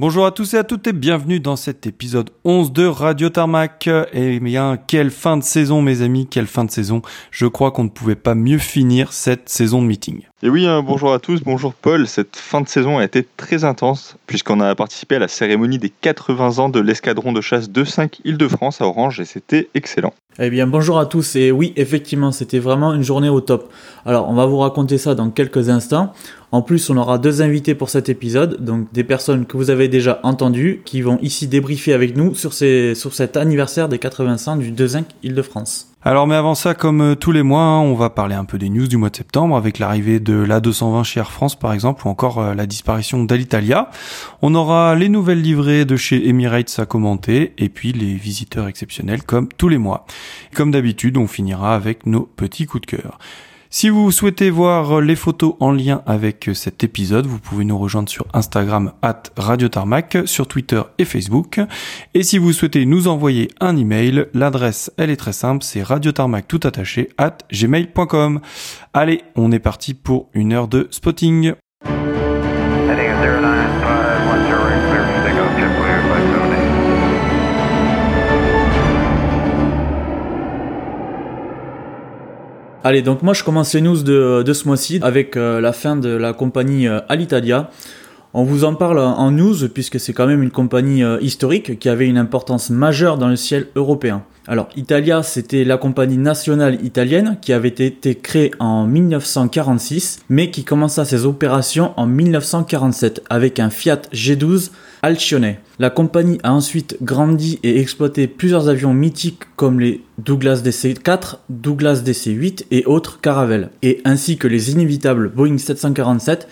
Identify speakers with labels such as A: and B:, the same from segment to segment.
A: Bonjour à tous et à toutes et bienvenue dans cet épisode 11 de Radio Tarmac. Eh bien, quelle fin de saison mes amis, quelle fin de saison. Je crois qu'on ne pouvait pas mieux finir cette saison de meeting.
B: Et oui, hein, bonjour à tous, bonjour Paul. Cette fin de saison a été très intense puisqu'on a participé à la cérémonie des 80 ans de l'escadron de chasse 2-5 Île-de-France à Orange et c'était excellent.
C: Eh bien, bonjour à tous et oui, effectivement, c'était vraiment une journée au top. Alors, on va vous raconter ça dans quelques instants. En plus, on aura deux invités pour cet épisode, donc des personnes que vous avez déjà entendues, qui vont ici débriefer avec nous sur, sur cet anniversaire des 80 ans du 2-5 Île-de-France.
A: Alors mais avant ça, comme euh, tous les mois, hein, on va parler un peu des news du mois de septembre avec l'arrivée de l'A220 chez Air France par exemple ou encore euh, la disparition d'Alitalia. On aura les nouvelles livrées de chez Emirates à commenter et puis les visiteurs exceptionnels comme tous les mois. Comme d'habitude, on finira avec nos petits coups de cœur. Si vous souhaitez voir les photos en lien avec cet épisode, vous pouvez nous rejoindre sur Instagram at Radio Tarmac, sur Twitter et Facebook. Et si vous souhaitez nous envoyer un email, l'adresse elle est très simple, c'est radiotarmac tout attaché at gmail.com. Allez, on est parti pour une heure de spotting.
C: Allez, donc moi je commence les news de, ce mois-ci avec euh, la fin de la compagnie euh, Alitalia. On vous en parle en news puisque c'est quand même une compagnie euh, historique qui avait une importance majeure dans le ciel européen. Alors Italia, c'était la compagnie nationale italienne qui avait été créée en 1946 mais qui commença ses opérations en 1947 avec un Fiat G12 Alcione. La compagnie a ensuite grandi et exploité plusieurs avions mythiques comme les Douglas DC-4, Douglas DC-8 et autres Caravelles, et ainsi que les inévitables Boeing 747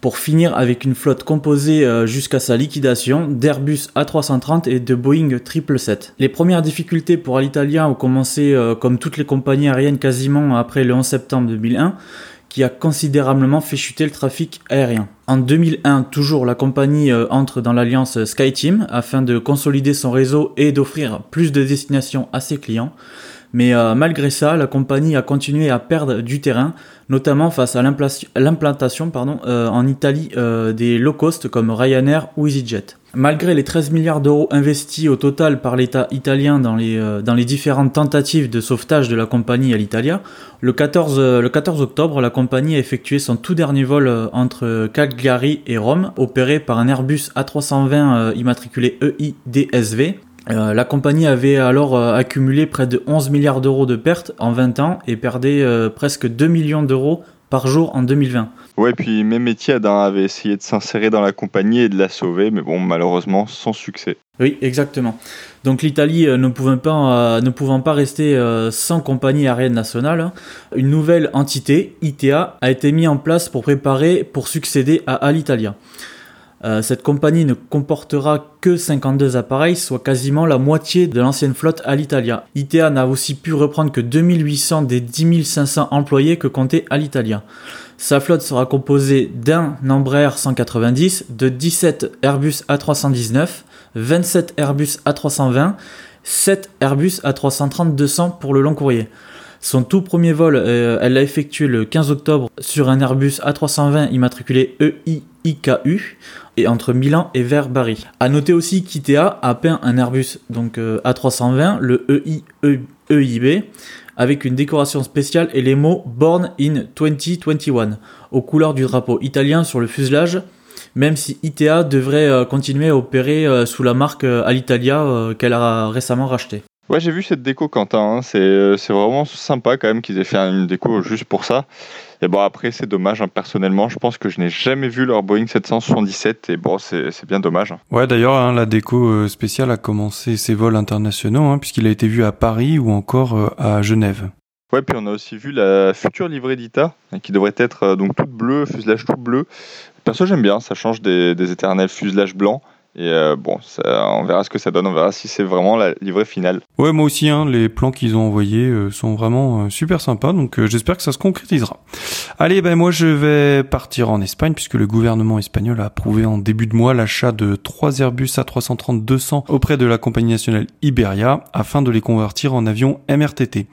C: pour finir avec une flotte composée euh, jusqu'à sa liquidation d'Airbus A330 et de Boeing 777. Les premières difficultés pour Alitalia ont commencé euh, comme toutes les compagnies aériennes quasiment après le 11 septembre 2001 qui a considérablement fait chuter le trafic aérien. En 2001, toujours, la compagnie euh, entre dans l'alliance SkyTeam afin de consolider son réseau et d'offrir plus de destinations à ses clients. Mais euh, malgré ça, la compagnie a continué à perdre du terrain, notamment face à l'implantation euh, en Italie des low cost comme Ryanair ou EasyJet. Malgré les 13 milliards d'euros investis au total par l'État italien dans les, euh, différentes tentatives de sauvetage de la compagnie à l'Italia, le 14, euh, le 14 octobre, la compagnie a effectué son tout dernier vol euh, entre Cagliari et Rome, opéré par un Airbus A320 immatriculé EIDSV. La compagnie avait alors accumulé près de 11 milliards d'euros de pertes en 20 ans et perdait presque 2 millions d'euros par jour en 2020.
B: Ouais, puis même hein, avait essayé de s'insérer dans la compagnie et de la sauver, mais bon, malheureusement, sans succès.
C: Oui, exactement. Donc l'Italie euh, ne, pouvant pas, euh, ne pouvant pas rester euh, sans compagnie aérienne nationale, hein, une nouvelle entité, ITA, a été mise en place pour préparer, pour succéder à Alitalia. Cette compagnie ne comportera que 52 appareils, soit quasiment la moitié de l'ancienne flotte Alitalia. ITA n'a aussi pu reprendre que 2800 des 10 500 employés que comptait Alitalia. Sa flotte sera composée d'un Embraer 190, de 17 Airbus A319, 27 Airbus A320, 7 Airbus A330-200 pour le long courrier. Son tout premier vol, euh, elle l'a effectué le 15 octobre sur un Airbus A320 immatriculé EIIKU et entre Milan et vers Bari. A noter aussi qu'ITA a peint un Airbus donc euh, A320, le EIEIB, avec une décoration spéciale et les mots Born in 2021 aux couleurs du drapeau italien sur le fuselage, même si ITA devrait euh, continuer à opérer sous la marque Alitalia qu'elle a récemment rachetée.
B: Ouais, j'ai vu cette déco, Quentin. Hein. C'est, vraiment sympa quand même qu'ils aient fait une déco juste pour ça. Et bon, après, c'est dommage. Hein. Personnellement, je pense que je n'ai jamais vu leur Boeing 777. Et bon, c'est bien dommage. Hein.
A: Ouais, d'ailleurs, hein, la déco euh, spéciale a commencé ses vols internationaux, puisqu'il a été vu à Paris ou encore euh, à Genève.
B: Ouais, puis on a aussi vu la future livrée d'ITA, qui devrait être euh, donc toute bleue, fuselage tout bleu. Perso, j'aime bien. Ça change des, des éternels fuselages blancs. Et euh, bon, on verra ce que ça donne, on verra si c'est vraiment la livrée finale.
A: Ouais, moi aussi, hein, les plans qu'ils ont envoyés euh, sont vraiment euh, super sympas, donc j'espère que ça se concrétisera. Allez, ben moi je vais partir en Espagne puisque le gouvernement espagnol a approuvé en début de mois l'achat de trois Airbus A330-200 auprès de la compagnie nationale Iberia afin de les convertir en avions MRTT.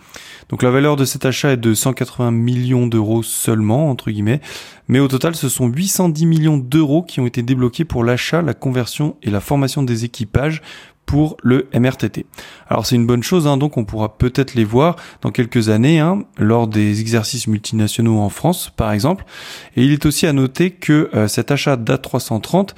A: Donc la valeur de cet achat est de 180 millions d'euros seulement, entre guillemets, mais au total ce sont 810 millions d'euros qui ont été débloqués pour l'achat, la conversion et la formation des équipages pour le MRTT. Alors c'est une bonne chose, hein, donc on pourra peut-être les voir dans quelques années, hein, lors des exercices multinationaux en France par exemple. Et il est aussi à noter que euh, cet achat d'A330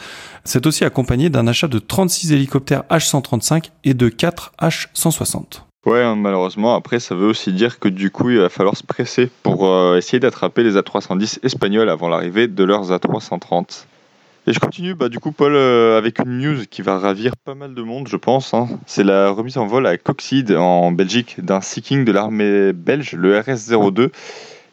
A: s'est aussi accompagné d'un achat de 36 hélicoptères H135 et de 4 H160.
B: Ouais, hein, malheureusement, après, ça veut aussi dire que du coup, il va falloir se presser pour euh, essayer d'attraper les A310 espagnols avant l'arrivée de leurs A330. Et je continue, bah, du coup, Paul, euh, avec une news qui va ravir pas mal de monde, je pense. Hein. C'est la remise en vol à Coxide, en Belgique, d'un Seeking de l'armée belge, le RS-02.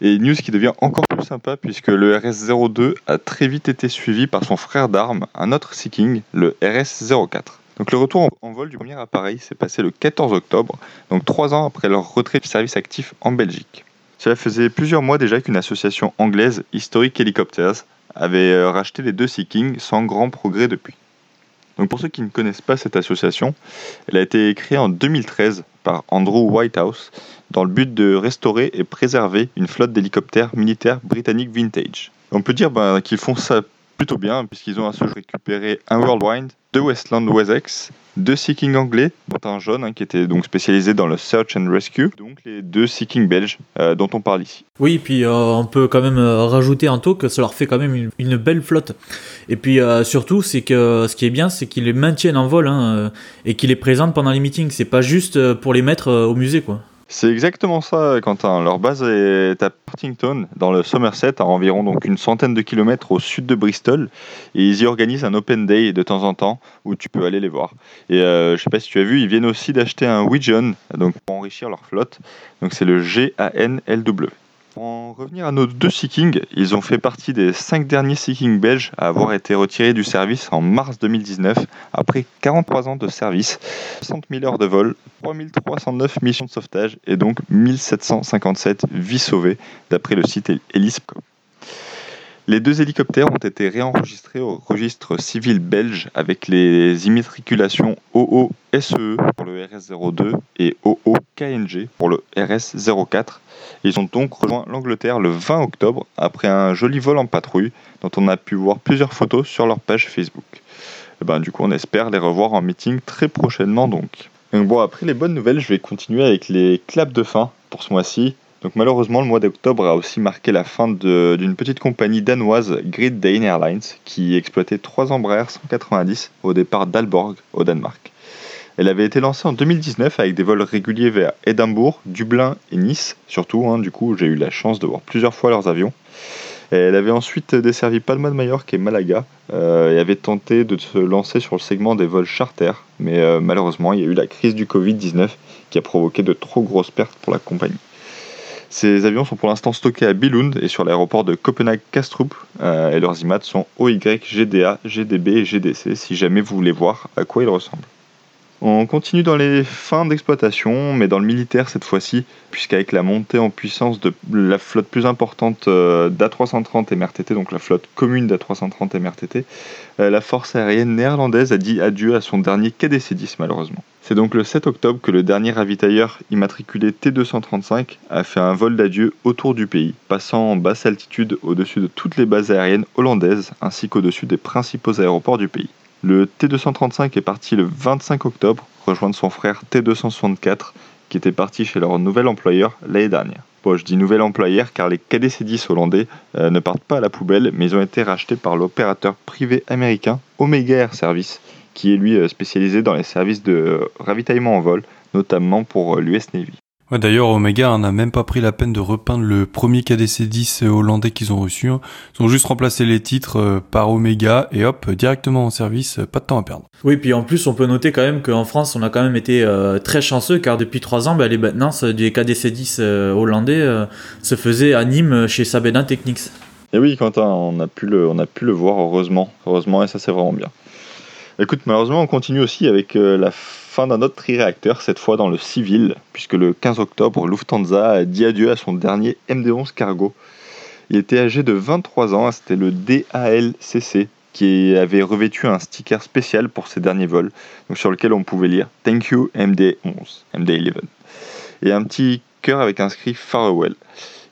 B: Et news qui devient encore plus sympa, puisque le RS-02 a très vite été suivi par son frère d'armes, un autre Seeking, le RS-04. Donc le retour en vol du premier appareil s'est passé le 14 octobre, donc trois ans après leur retrait du service actif en Belgique. Cela faisait plusieurs mois déjà qu'une association anglaise, Historic Helicopters, avait euh, racheté les deux Sea sans grand progrès depuis. Donc pour ceux qui ne connaissent pas cette association, elle a été créée en 2013 par Andrew Whitehouse dans le but de restaurer et préserver une flotte d'hélicoptères militaires britanniques vintage. On peut dire ben, qu'ils font ça plutôt bien puisqu'ils ont à ce jour récupéré un Worldwide, deux Westland Wessex, deux Seeking anglais, dont un jaune hein, qui était donc spécialisé dans le search and rescue, donc les deux Seeking belges euh, dont on parle ici.
C: Oui, puis euh, on peut quand même euh, rajouter un taux que ça leur fait quand même une, belle flotte. Et puis surtout, c'est que ce qui est bien, c'est qu'ils les maintiennent en vol hein, et qu'ils les présentent pendant les meetings. C'est pas juste pour les mettre au musée, quoi.
B: C'est exactement ça, Quentin. Leur base est à Partington, dans le Somerset, à environ donc une centaine de kilomètres au sud de Bristol. Et ils y organisent un open day de temps en temps où tu peux aller les voir. Et euh, je sais pas si tu as vu, ils viennent aussi d'acheter un Wigeon donc pour enrichir leur flotte. Donc c'est le G-A-N-L-W. Pour en revenir à nos deux Seeking, ils ont fait partie des cinq derniers Seeking belges à avoir été retirés du service en mars 2019 après 43 ans de service, 60 000 heures de vol, 3309 missions de sauvetage et donc 1757 vies sauvées d'après le site Elisp.com. Les deux hélicoptères ont été réenregistrés au registre civil belge avec les immatriculations OO-SE pour le RS-02 et OO-KNG pour le RS-04. Ils ont donc rejoint l'Angleterre le 20 octobre après un joli vol en patrouille dont on a pu voir plusieurs photos sur leur page Facebook. Eh ben, du coup, on espère les revoir en meeting très prochainement donc. Donc bon, après les bonnes nouvelles, je vais continuer avec les claps de fin pour ce mois-ci. Malheureusement, le mois d'octobre a aussi marqué la fin d'une petite compagnie danoise, Great Dane Airlines, qui exploitait trois Embraer 190 au départ d'Alborg, au Danemark. Elle avait été lancée en 2019 avec des vols réguliers vers Édimbourg, Dublin et Nice, surtout, hein, du coup j'ai eu la chance de voir plusieurs fois leurs avions. elle avait ensuite desservi Palma de Mallorca et Malaga euh, et avait tenté de se lancer sur le segment des vols charter, mais euh, malheureusement il y a eu la crise du Covid-19 qui a provoqué de trop grosses pertes pour la compagnie. Ces avions sont pour l'instant stockés à Billund et sur l'aéroport de Copenhague-Kastrup. Euh, et leurs IMAT sont OY, GDA, GDB et GDC si jamais vous voulez voir à quoi ils ressemblent. On continue dans les fins d'exploitation, mais dans le militaire cette fois-ci, puisqu'avec la montée en puissance de la flotte plus importante euh, d'A330 MRTT, donc la flotte commune d'A330 MRTT, euh, la force aérienne néerlandaise a dit adieu à son dernier KDC-10 malheureusement. C'est donc le 7 octobre que le dernier ravitailleur immatriculé T235 a fait un vol d'adieu autour du pays, passant en basse altitude au-dessus de toutes les bases aériennes hollandaises ainsi qu'au-dessus des principaux aéroports du pays. Le T235 est parti le 25 octobre rejoindre son frère T264 qui était parti chez leur nouvel employeur l'année dernière. Je dis nouvel employeur car les KDC-10 hollandais euh, ne partent pas à la poubelle mais ils ont été rachetés par l'opérateur privé américain Omega Air Service qui est lui euh, spécialisé dans les services de euh, ravitaillement en vol, notamment pour euh, l'US Navy.
A: Ouais, D'ailleurs, Omega n'a même pas pris la peine de repeindre le premier KDC-10 hollandais qu'ils ont reçu. Hein. Ils ont juste remplacé les titres par Omega et hop, directement en service, pas de temps à perdre.
C: Oui, puis en plus, on peut noter quand même qu'en France, on a quand même été très chanceux car depuis trois ans, bah, les maintenances du KDC-10 hollandais se faisaient à Nîmes chez Sabena Technics.
B: Et oui, Quentin, on a pu le, on a pu le voir heureusement, heureusement, et ça c'est vraiment bien. Écoute, malheureusement, on continue aussi avec euh, la fin d'un autre tri-réacteur, cette fois dans le civil, puisque le 15 octobre, Lufthansa a dit adieu à son dernier MD-11 cargo. Il était âgé de 23 ans, c'était le DALCC, qui avait revêtu un sticker spécial pour ses derniers vols, sur lequel on pouvait lire Thank you MD-11, MD-11, et un petit cœur avec inscrit Farewell.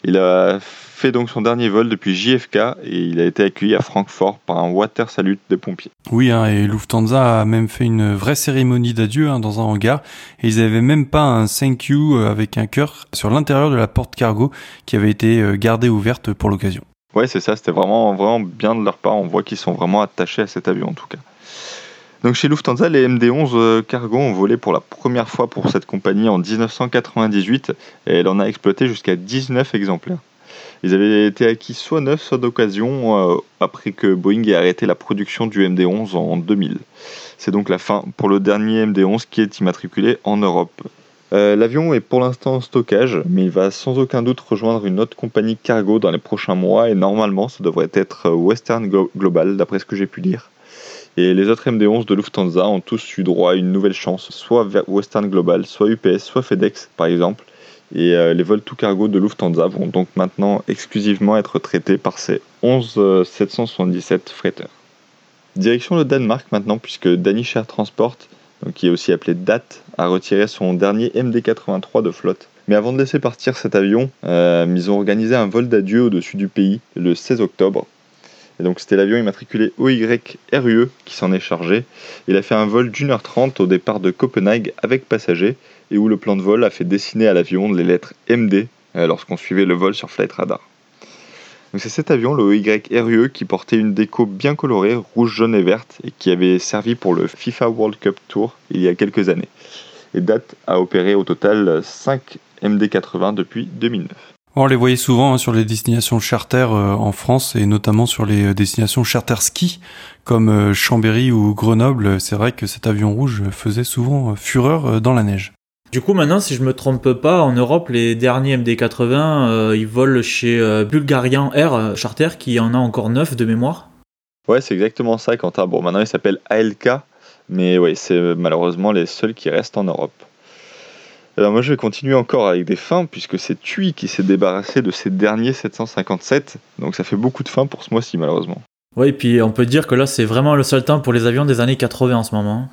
B: Il a fait donc son dernier vol depuis JFK et il a été accueilli à Francfort par un water salute des pompiers.
A: Oui, hein, et Lufthansa a même fait une vraie cérémonie d'adieu hein, dans un hangar et ils avaient même pas un thank you euh, avec un cœur sur l'intérieur de la porte cargo qui avait été euh, gardée ouverte pour l'occasion.
B: Ouais, c'est ça, c'était vraiment, vraiment bien de leur part. On voit qu'ils sont vraiment attachés à cet avion en tout cas. Donc chez Lufthansa, les MD-11 euh, cargo ont volé pour la première fois pour cette compagnie en 1998 et elle en a exploité jusqu'à 19 exemplaires. Ils avaient été acquis soit neufs, soit d'occasion, euh, après que Boeing ait arrêté la production du MD-11 en 2000. C'est donc la fin pour le dernier MD-11 qui est immatriculé en Europe. Euh, l'avion est pour l'instant en stockage, mais il va sans aucun doute rejoindre une autre compagnie cargo dans les prochains mois, et normalement ça devrait être Western Global, d'après ce que j'ai pu lire. Et les autres MD-11 de Lufthansa ont tous eu droit à une nouvelle chance, soit Western Global, soit UPS, soit FedEx par exemple. Et euh, les vols tout cargo de Lufthansa vont donc maintenant exclusivement être traités par ces 11 777 freighters. Direction le Danemark maintenant, puisque Danish Air Transport, qui est aussi appelé DAT, a retiré son dernier MD-83 de flotte. Mais avant de laisser partir cet avion, euh, ils ont organisé un vol d'adieu au-dessus du pays le 16 octobre et donc c'était l'avion immatriculé OYRUE qui s'en est chargé. Il a fait un vol d'une heure trente au départ de Copenhague avec passagers et où le plan de vol a fait dessiner à l'avion les lettres MD euh, lorsqu'on suivait le vol sur Flight Radar. C'est cet avion, le OYRUE, qui portait une déco bien colorée, rouge, jaune et verte, et qui avait servi pour le FIFA World Cup Tour il y a quelques années. Et date a opéré au total 5 MD-80 depuis 2009.
A: On les voyait souvent hein, sur les destinations charter euh, en France et notamment sur les euh, destinations charter ski comme Chambéry ou Grenoble. C'est vrai que cet avion rouge faisait souvent fureur dans la neige.
C: Du coup, maintenant, si je me trompe pas, en Europe, les derniers MD-80, ils volent chez Bulgarian Air Charter, qui en a encore 9 de mémoire.
B: Ouais, c'est exactement ça, Quentin. Bon, maintenant, il s'appelle ALK, mais ouais, c'est malheureusement les seuls qui restent en Europe. Alors moi je vais continuer encore avec des fins puisque c'est TUI qui s'est débarrassé de ses derniers 757, donc ça fait beaucoup de fins pour ce mois-ci malheureusement.
C: Oui, et puis on peut dire que là c'est vraiment le seul temps pour les avions des années 80 en ce moment.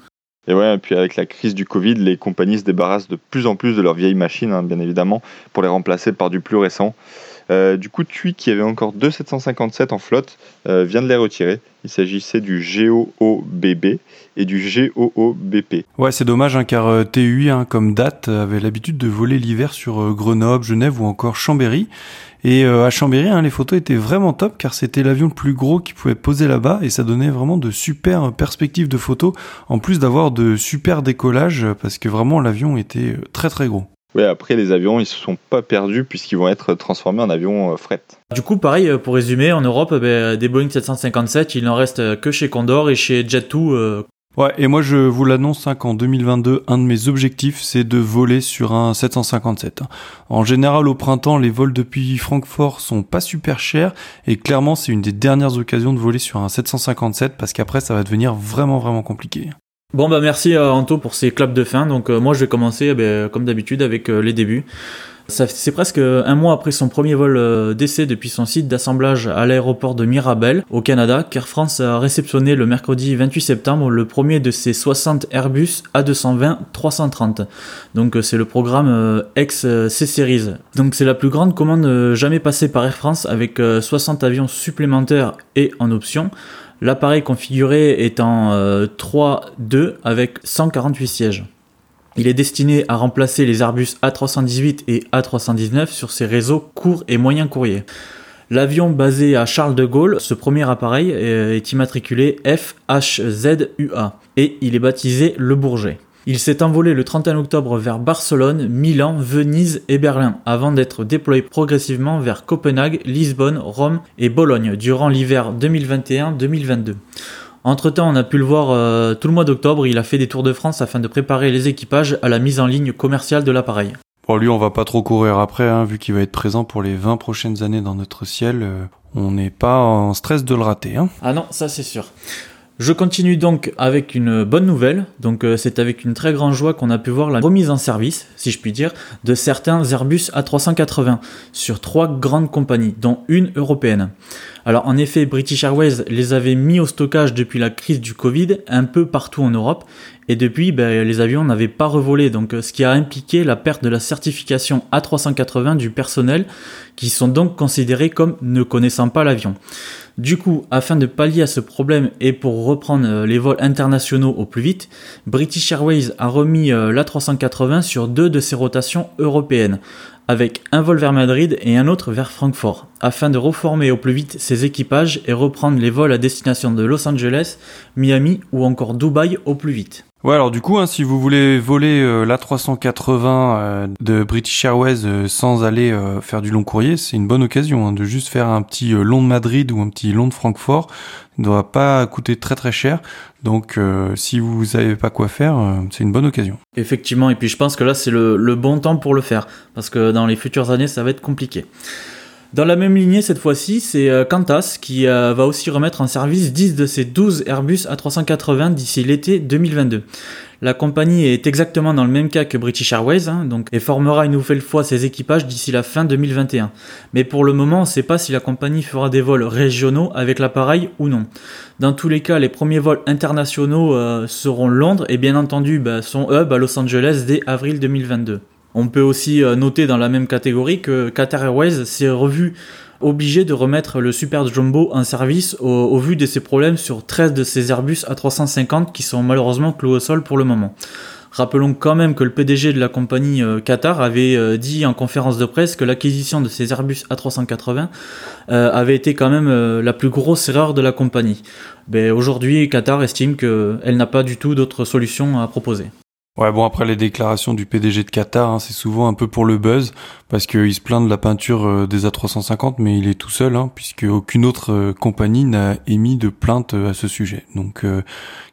B: Et ouais, puis avec la crise du Covid, les compagnies se débarrassent de plus en plus de leurs vieilles machines, hein, bien évidemment, pour les remplacer par du plus récent. Euh, du coup, TUI, qui avait encore deux 757 en flotte, euh, vient de les retirer. Il s'agissait du GOOBB et du GOOBP.
A: Ouais, c'est dommage, hein, car euh, TUI, hein, comme date, avait l'habitude de voler l'hiver sur Grenoble, Genève ou encore Chambéry. Et à Chambéry, hein, les photos étaient vraiment top, car c'était l'avion le plus gros qui pouvait poser là-bas, et ça donnait vraiment de super perspectives de photos, en plus d'avoir de super décollages, parce que vraiment l'avion était très très gros.
B: Oui, après les avions, ils se sont pas perdus puisqu'ils vont être transformés en avions euh, fret.
C: Du coup, pareil, euh, pour résumer, en Europe, eh ben, des Boeing 757, il n'en reste que chez Condor et chez Jet2. Euh.
A: Ouais, et moi je vous l'annonce hein, qu'en 2022, un de mes objectifs, c'est de voler sur un 757. En général, au printemps, les vols depuis Francfort sont pas super chers et clairement, c'est une des dernières occasions de voler sur un 757 parce qu'après, ça va devenir vraiment vraiment compliqué.
C: Bon bah merci euh, Anto pour ces claps de fin. Donc euh, moi je vais commencer eh ben, comme d'habitude avec euh, les débuts. C'est presque un mois après son premier vol d'essai depuis son site d'assemblage à l'aéroport de Mirabel au Canada qu'Air France a réceptionné le mercredi 28 septembre le premier de ses 60 Airbus A220-330. Donc c'est le programme ex-C-Series. Donc c'est la plus grande commande jamais passée par Air France avec 60 avions supplémentaires et en option. L'appareil configuré est en 3-2 euh, avec 148 sièges. Il est destiné à remplacer les Airbus A318 et A319 sur ses réseaux courts et moyens courriers. L'avion basé à Charles de Gaulle, ce premier appareil euh, est immatriculé FHZUA et il est baptisé Le Bourget. Il s'est envolé le 31 octobre vers Barcelone, Milan, Venise et Berlin, avant d'être déployé progressivement vers Copenhague, Lisbonne, Rome et Bologne durant l'hiver 2021-2022. Entre temps, on a pu le voir euh, tout le mois d'octobre, il a fait des tours de France afin de préparer les équipages à la mise en ligne commerciale de l'appareil.
A: Bon, lui, on va pas trop courir après, hein, vu qu'il va être présent pour les 20 prochaines années dans notre ciel. Euh, on n'est pas en stress de le rater. Hein.
C: Ah non, ça c'est sûr. Je continue donc avec une bonne nouvelle. Donc euh, c'est avec une très grande joie qu'on a pu voir la remise en service, si je puis dire, de certains Airbus A380 sur trois grandes compagnies, dont une européenne. Alors en effet, British Airways les avait mis au stockage depuis la crise du Covid un peu partout en Europe et depuis ben, les avions n'avaient pas revolé donc ce qui a impliqué la perte de la certification A380 du personnel qui sont donc considérés comme ne connaissant pas l'avion. Du coup, afin de pallier à ce problème et pour reprendre euh, les vols internationaux au plus vite, British Airways a remis euh, l'A380 sur deux de ses rotations européennes, avec un vol vers Madrid et un autre vers Francfort, afin de reformer au plus vite ses équipages et reprendre les vols à destination de Los Angeles, Miami ou encore Dubaï au plus vite.
A: Ouais, alors du coup, hein, si vous voulez voler euh, l'A380 euh, de British Airways euh, sans aller faire du long courrier, c'est une bonne occasion hein, de juste faire un petit long de Madrid ou un petit long de Francfort. Il ne doit pas coûter très très cher. Donc si vous savez pas quoi faire, c'est une bonne occasion.
C: Effectivement, et puis je pense que là c'est le, le bon temps pour le faire, parce que dans les futures années ça va être compliqué. Dans la même lignée, cette fois-ci, c'est euh, Qantas qui euh, va aussi remettre en service 10 de ses 12 Airbus A380 d'ici l'été 2022. La compagnie est exactement dans le même cas que British Airways, hein, donc, et formera une nouvelle fois ses équipages d'ici la fin 2021. Mais pour le moment, on ne sait pas si la compagnie fera des vols régionaux avec l'appareil ou non. Dans tous les cas, les premiers vols internationaux euh, seront Londres et bien entendu bah, son hub à Los Angeles dès avril 2022. On peut aussi euh, noter dans la même catégorie que Qatar Airways s'est revu obligé de remettre le Super Jumbo en service au, vu de ses problèmes sur 13 de ses Airbus A350 qui sont malheureusement cloués au sol pour le moment. Rappelons quand même que le PDG de la compagnie euh, Qatar avait euh, dit en conférence de presse que l'acquisition de ces Airbus A380 avait été quand même la plus grosse erreur de la compagnie. Ben, aujourd'hui, Qatar estime qu'elle n'a pas du tout d'autre solution à proposer.
A: Ouais, bon, après les déclarations du PDG de Qatar, hein, c'est souvent un peu pour le buzz, parce qu'il se plaint de la peinture euh, des A350, mais il est tout seul, hein, puisque aucune autre euh, compagnie n'a émis de plainte euh, à ce sujet. Donc,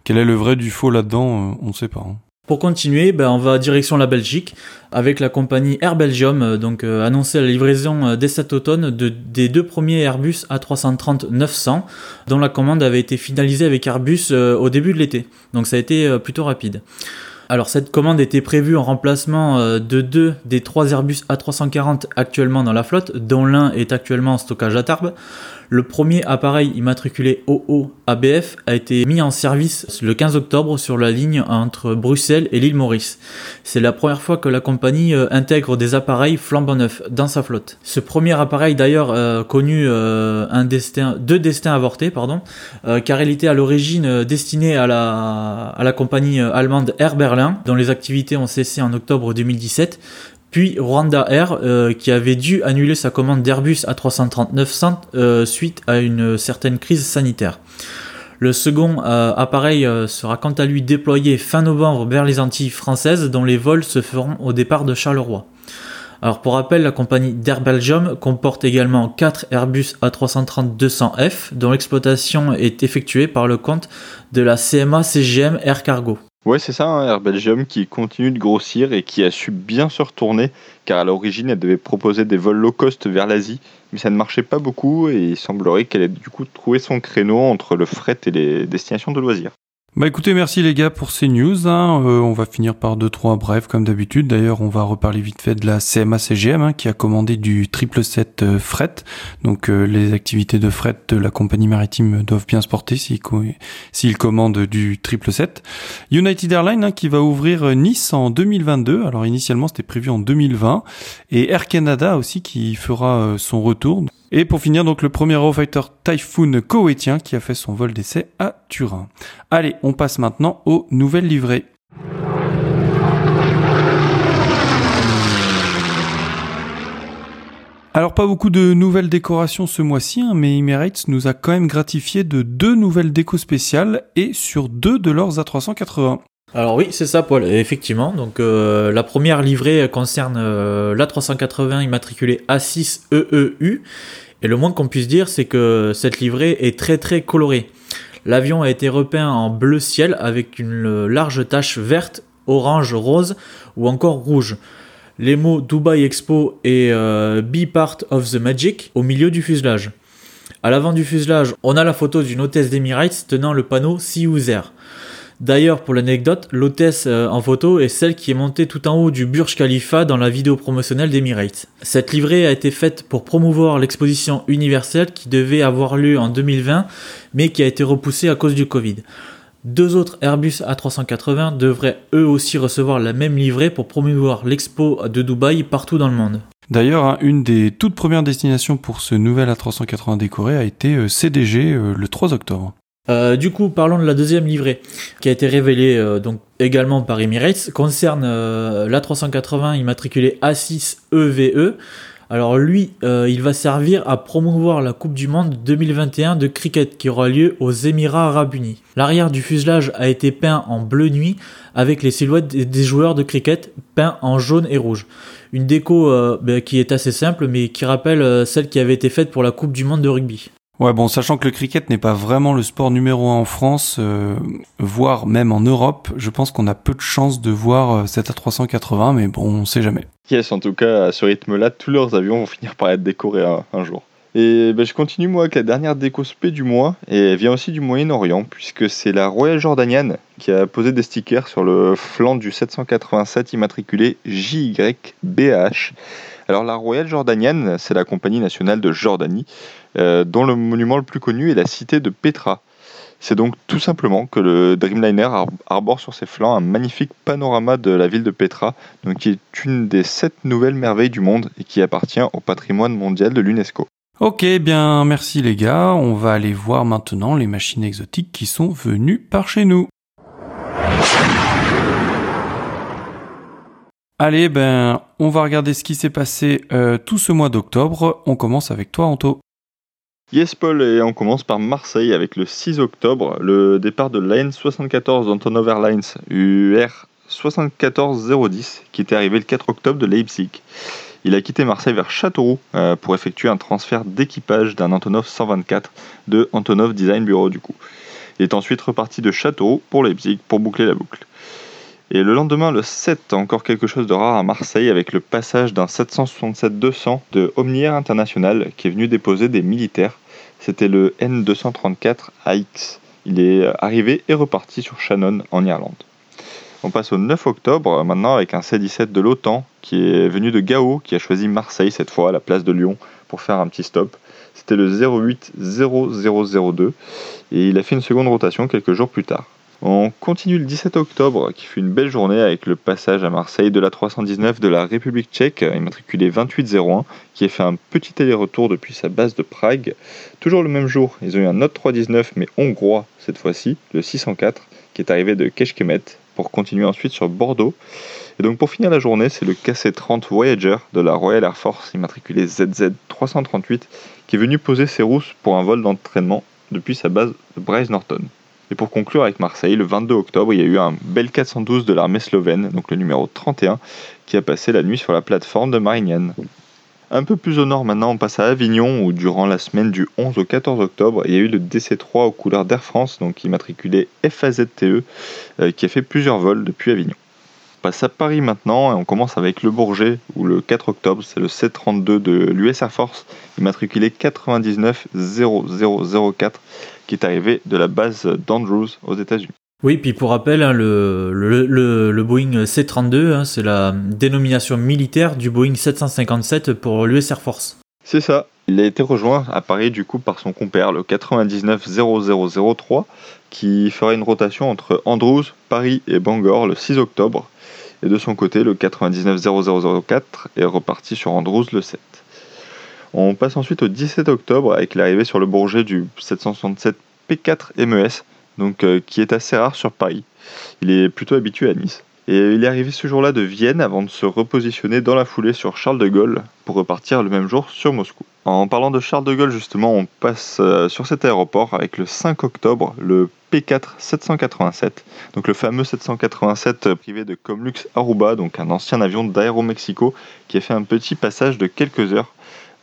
A: quel est le vrai du faux là-dedans On ne sait pas. Hein.
C: Pour continuer, ben, on va direction la Belgique avec la compagnie Air Belgium, donc annoncé la livraison dès cet automne de, des deux premiers Airbus A330-900, dont la commande avait été finalisée avec Airbus au début de l'été. Donc ça a été plutôt rapide. Alors cette commande était prévue en remplacement euh, de deux des trois Airbus A340 actuellement dans la flotte, dont l'un est actuellement en stockage à Tarbes. Le premier appareil immatriculé OO-ABF a été mis en service le 15 octobre sur la ligne entre Bruxelles et l'île Maurice. C'est la première fois que la compagnie euh, intègre des appareils flambant neufs dans sa flotte. Ce premier appareil d'ailleurs euh, connu euh, un destin, deux destins avortés, pardon, car il était à l'origine destiné à la, à la compagnie allemande Air Berlin, dont les activités ont cessé en octobre 2017, puis Rwanda Air euh, qui avait dû annuler sa commande d'Airbus A330-900 euh, suite à une certaine crise sanitaire. Le second euh, appareil sera quant à lui déployé fin novembre vers les Antilles françaises dont les vols se feront au départ de Charleroi. Alors pour rappel, la compagnie d'Air Belgium comporte également 4 Airbus A330-200F dont l'exploitation est effectuée par le compte de la CMA CGM Air Cargo.
B: Ouais, c'est ça, hein, Air Belgium qui continue de grossir et qui a su bien se retourner, car à l'origine, elle devait proposer des vols low cost vers l'Asie, mais ça ne marchait pas beaucoup et il semblerait qu'elle ait du coup trouvé son créneau entre le fret et les destinations de loisirs.
A: Bah écoutez, merci les gars pour ces news. Hein. Euh, on va finir par deux trois brefs comme d'habitude. D'ailleurs, on va reparler vite fait de la CMA CGM hein, qui a commandé du 777 euh, fret. Donc euh, les activités de fret de la compagnie maritime doivent bien se porter s'ils s'il commandent du 777. United Airlines hein, qui va ouvrir Nice en 2022. Alors initialement c'était prévu en 2020 et Air Canada aussi qui fera son retour. Et pour finir, donc le premier Eurofighter Typhoon koweïtien qui a fait son vol d'essai à Turin. Allez, on passe maintenant aux nouvelles livrées. Alors pas beaucoup de nouvelles décorations ce mois-ci, hein, mais Emirates nous a quand même gratifié de deux nouvelles décos spéciales et sur deux de leurs A380.
C: Alors oui, c'est ça, Paul. Effectivement. Donc euh, la première livrée concerne euh, l'A380 immatriculé A6EEU. Et le moins qu'on puisse dire, c'est que cette livrée est très très colorée. L'avion a été repeint en bleu ciel avec une large tache verte, orange, rose ou encore rouge. Les mots Dubai Expo et euh, Be Part of the Magic au milieu du fuselage. À l'avant du fuselage, on a la photo d'une hôtesse d'Emirates tenant le panneau See You. D'ailleurs, pour l'anecdote, l'hôtesse euh, en photo est celle qui est montée tout en haut du Burj Khalifa dans la vidéo promotionnelle d'Emirates. Cette livrée a été faite pour promouvoir l'exposition universelle qui devait avoir lieu en 2020, mais qui a été repoussée à cause du Covid. Deux autres Airbus A380 devraient eux aussi recevoir la même livrée pour promouvoir l'expo de Dubaï partout dans le monde.
A: D'ailleurs, hein, une des toutes premières destinations pour ce nouvel A380 décoré a été euh, CDG euh, le 3 octobre.
C: Euh, du coup, parlons de la deuxième livrée qui a été révélée euh, donc également par Emirates. Concerne euh, l'A380 immatriculé A6EVE. Alors lui, il va servir à promouvoir la Coupe du Monde 2021 de cricket qui aura lieu aux Émirats Arabes Unis. L'arrière du fuselage a été peint en bleu nuit avec les silhouettes des joueurs de cricket peints en jaune et rouge. Une déco ben, qui est assez simple mais qui rappelle celle qui avait été faite pour la Coupe du Monde de rugby.
A: Ouais, bon, sachant que le cricket n'est pas vraiment le sport numéro un en France, euh, voire même en Europe, je pense qu'on a peu de chances de voir euh, cette A380, mais bon, on sait jamais.
B: Yes, en tout cas, à ce rythme-là, tous leurs avions vont finir par être décorés un, jour. Et ben, je continue moi avec la dernière déco spé du mois, et elle vient aussi du Moyen-Orient, puisque c'est la Royal Jordanian qui a posé des stickers sur le flanc du 787 immatriculé JYBH. Alors la Royal Jordanian, c'est la compagnie nationale de Jordanie, euh, dont le monument le plus connu est la cité de Petra. C'est donc tout simplement que le Dreamliner arbore sur ses flancs un magnifique panorama de la ville de Petra, donc qui est une des sept nouvelles merveilles du monde et qui appartient au patrimoine mondial de l'UNESCO.
A: Ok, bien merci les gars, on va aller voir maintenant les machines exotiques qui sont venues par chez nous. Allez, ben, on va regarder ce qui s'est passé euh, tout ce mois d'octobre. On commence avec toi, Anto.
B: Yes, Paul, et on commence par Marseille avec le 6 octobre, le départ de l'AN 74 d'Antonov Airlines UR 74010 qui était arrivé le 4 octobre de Leipzig. Il a quitté Marseille vers Châteauroux euh, pour effectuer un transfert d'équipage d'un Antonov 124 de Antonov Design Bureau du coup. Il est ensuite reparti de Châteauroux pour Leipzig pour boucler la boucle. Et le lendemain, le 7, encore quelque chose de rare à Marseille avec le passage d'un 767-200 de Omniair International qui est venu déposer des militaires. C'était le N234 AX. Il est arrivé et reparti sur Shannon en Irlande. On passe au 9 octobre maintenant avec un C-17 de l'OTAN qui est venu de Gao, qui a choisi Marseille cette fois à la place de Lyon pour faire un petit stop. C'était le 080002 et il a fait une seconde rotation quelques jours plus tard. On continue le 17 octobre, qui fut une belle journée avec le passage à Marseille de la 319 de la République tchèque, immatriculée 2801, qui a fait un petit aller-retour depuis sa base de Prague. Toujours le même jour, ils ont eu un autre 319, mais hongrois cette fois-ci, le 604, qui est arrivé de Keshkemet, pour continuer ensuite sur Bordeaux. Et donc pour finir la journée, c'est le KC-30 Voyager de la Royal Air Force, immatriculé ZZ 338, qui est venu poser ses rousses pour un vol d'entraînement depuis sa base de Bryce Norton. Et pour conclure avec Marseille, le 22 octobre, il y a eu un Bel 412 de l'armée slovène, donc le numéro 31, qui a passé la nuit sur la plateforme de Marignane. Un peu plus au nord maintenant, on passe à Avignon, où durant la semaine du 11 au 14 octobre, il y a eu le DC-3 aux couleurs d'Air France, donc immatriculé FAZTE, euh, qui a fait plusieurs vols depuis Avignon. On passe à Paris maintenant, et on commence avec le Bourget, où le 4 octobre, c'est le 732 de l'US Air Force, immatriculé 990004, qui est arrivé de la base d'Andrews aux États-Unis.
C: Oui, puis pour rappel, hein, le, le, Boeing C-32, hein, c'est la dénomination militaire du Boeing 757 pour l'US Air Force.
B: C'est ça. Il a été rejoint à Paris du coup par son compère, le 990003, qui fera une rotation entre Andrews, Paris et Bangor le 6 octobre. Et de son côté, le 990004 est reparti sur Andrews le 7. On passe ensuite au 17 octobre avec l'arrivée sur le Bourget du 767 P4 MES, donc, euh, qui est assez rare sur Paris. Il est plutôt habitué à Nice. Et il est arrivé ce jour-là de Vienne avant de se repositionner dans la foulée sur Charles de Gaulle pour repartir le même jour sur Moscou. En parlant de Charles de Gaulle, justement, on passe euh, sur cet aéroport avec le 5 octobre le P4 787, donc le fameux 787 privé de Comlux Aruba, donc un ancien avion d'Aéromexico qui a fait un petit passage de quelques heures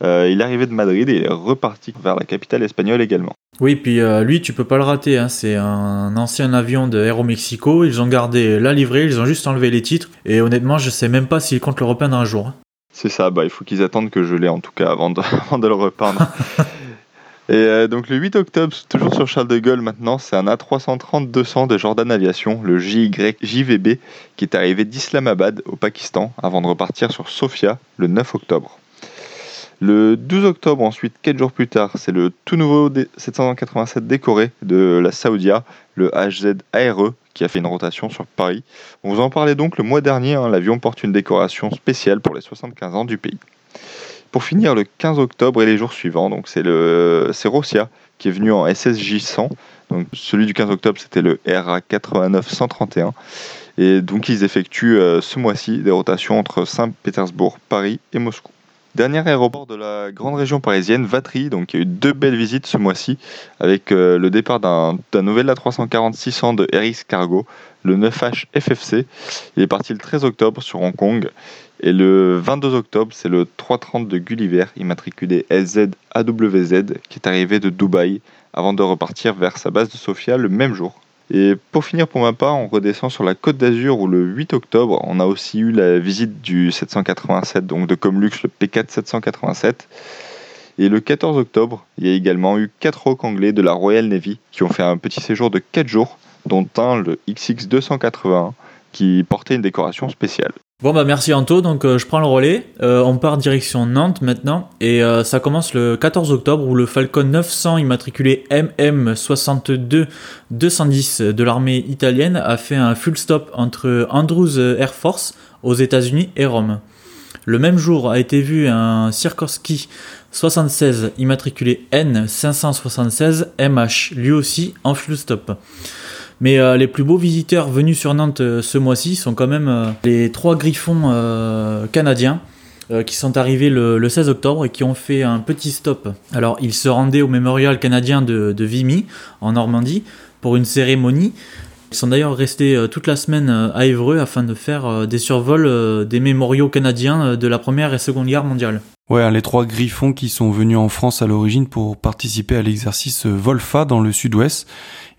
B: euh, il est arrivé de Madrid et est reparti vers la capitale espagnole également.
C: Oui, puis euh, lui, tu peux pas le rater. Hein. C'est un ancien avion de Mexico. Ils ont gardé la livrée, ils ont juste enlevé les titres. Et honnêtement, je sais même pas s'ils comptent le repeindre un jour. Hein.
B: C'est ça, bah, il faut qu'ils attendent que je l'ai en tout cas avant de, le repeindre. Et euh, donc le 8 octobre, toujours sur Charles de Gaulle maintenant, c'est un A330-200 de Jordan Aviation, le JYJVB, qui est arrivé d'Islamabad au Pakistan avant de repartir sur Sofia le 9 octobre. Le 12 octobre, ensuite, 4 jours plus tard, c'est le tout nouveau 787 décoré de la Saoudia, le HZ ARE, qui a fait une rotation sur Paris. On vous en parlait donc le mois dernier, hein, l'avion porte une décoration spéciale pour les 75 ans du pays. Pour finir, le 15 octobre et les jours suivants, c'est le c'est qui est venu en SSJ 100. Donc celui du 15 octobre, c'était le RA 89 131. Et donc ils effectuent euh, ce mois-ci des rotations entre Saint-Pétersbourg, Paris et Moscou. Dernier aéroport de la grande région parisienne, Vatry, donc il y a eu deux belles visites ce mois-ci, avec euh, le départ d'un nouvel A340-600 de RX Cargo, le 9H FFC. Il est parti le 13 octobre sur Hong Kong et le 22 octobre, c'est le 330 de Gulliver, immatriculé LZ-AWZ, qui est arrivé de Dubaï avant de repartir vers sa base de Sofia le même jour. Et pour finir pour ma part, on redescend sur la côte d'Azur où le 8 octobre, on a aussi eu la visite du 787, donc de Comlux, le P4 787. Et le 14 octobre, il y a également eu 4 rocs anglais de la Royal Navy qui ont fait un petit séjour de 4 jours, dont un, le XX 281, qui portait une décoration spéciale.
C: Bon bah merci Anto, donc euh, je prends le relais. Euh, on part direction Nantes maintenant et euh, ça commence le 14 octobre où le Falcon 900 immatriculé MM62 210 de l'armée italienne a fait un full stop entre Andrews Air Force aux États-Unis et Rome. Le même jour a été vu un Sikorsky 76 immatriculé N576 MH, lui aussi en full stop. Mais euh, les plus beaux visiteurs venus sur Nantes euh, ce mois-ci sont quand même euh, les trois griffons canadiens qui sont arrivés le, 16 octobre et qui ont fait un petit stop. Alors ils se rendaient au mémorial canadien de, de Vimy en Normandie pour une cérémonie. Ils sont d'ailleurs restés toute la semaine à Évreux afin de faire des survols des mémoriaux canadiens de la Première et Seconde Guerre mondiale.
A: Ouais, hein, les trois griffons qui sont venus en France à l'origine pour participer à l'exercice Volfa dans le sud-ouest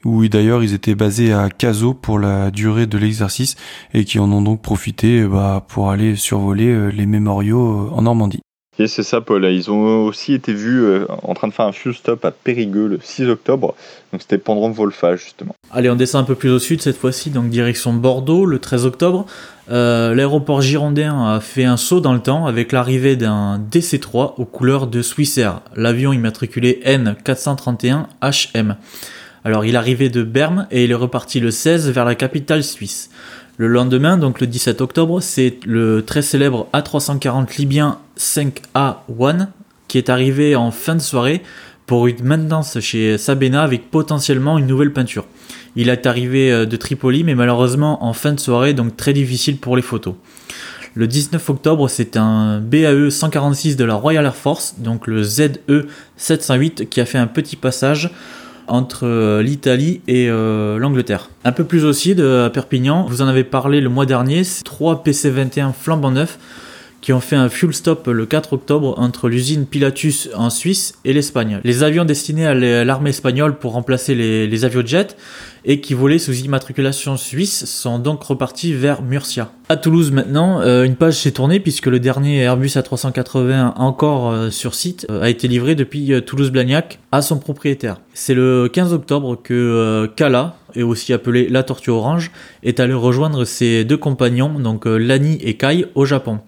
A: où d'ailleurs ils étaient basés à Cazaux pour la durée de l'exercice et qui en ont donc profité euh, bah, pour aller survoler euh, les mémoriaux euh, en Normandie.
B: Et c'est ça, Paul. Ils ont aussi été vus en train de faire un fuel stop à Périgueux le 6 octobre. Donc c'était pendant Volfa, justement.
C: Allez, on descend un peu plus au sud cette fois-ci, donc direction Bordeaux le 13 octobre. L'aéroport girondin a fait un saut dans le temps avec l'arrivée d'un DC-3 aux couleurs de Swissair, l'avion immatriculé N431HM. Alors il arrivait de Berne et il est reparti le 16 vers la capitale suisse. Le lendemain, donc le 17 octobre, c'est le très célèbre A340 libyen 5A1 qui est arrivé en fin de soirée pour une maintenance chez Sabena avec potentiellement une nouvelle peinture. Il est arrivé euh, de Tripoli mais malheureusement en fin de soirée donc très difficile pour les photos. Le 19 octobre, c'est un BAE 146 de la Royal Air Force, donc le ZE 708 qui a fait un petit passage entre euh, l'Italie et euh, l'Angleterre. Un peu plus aussi de Perpignan, vous en avez parlé le mois dernier, c'est trois PC-21 flambant neufs qui ont fait un fuel stop le 4 octobre entre l'usine Pilatus en Suisse et l'Espagne. Les avions destinés à l'armée espagnole pour remplacer les, les jet et qui volaient sous immatriculation suisse sont donc repartis vers Murcia. À Toulouse maintenant, euh, une page s'est tournée puisque le dernier Airbus A380 encore euh, sur site euh, a été livré depuis Toulouse-Blagnac à son propriétaire. C'est le 15 octobre que Kala, et aussi appelé la Tortue Orange, est allé rejoindre ses deux compagnons, donc Lani et Kai, au Japon.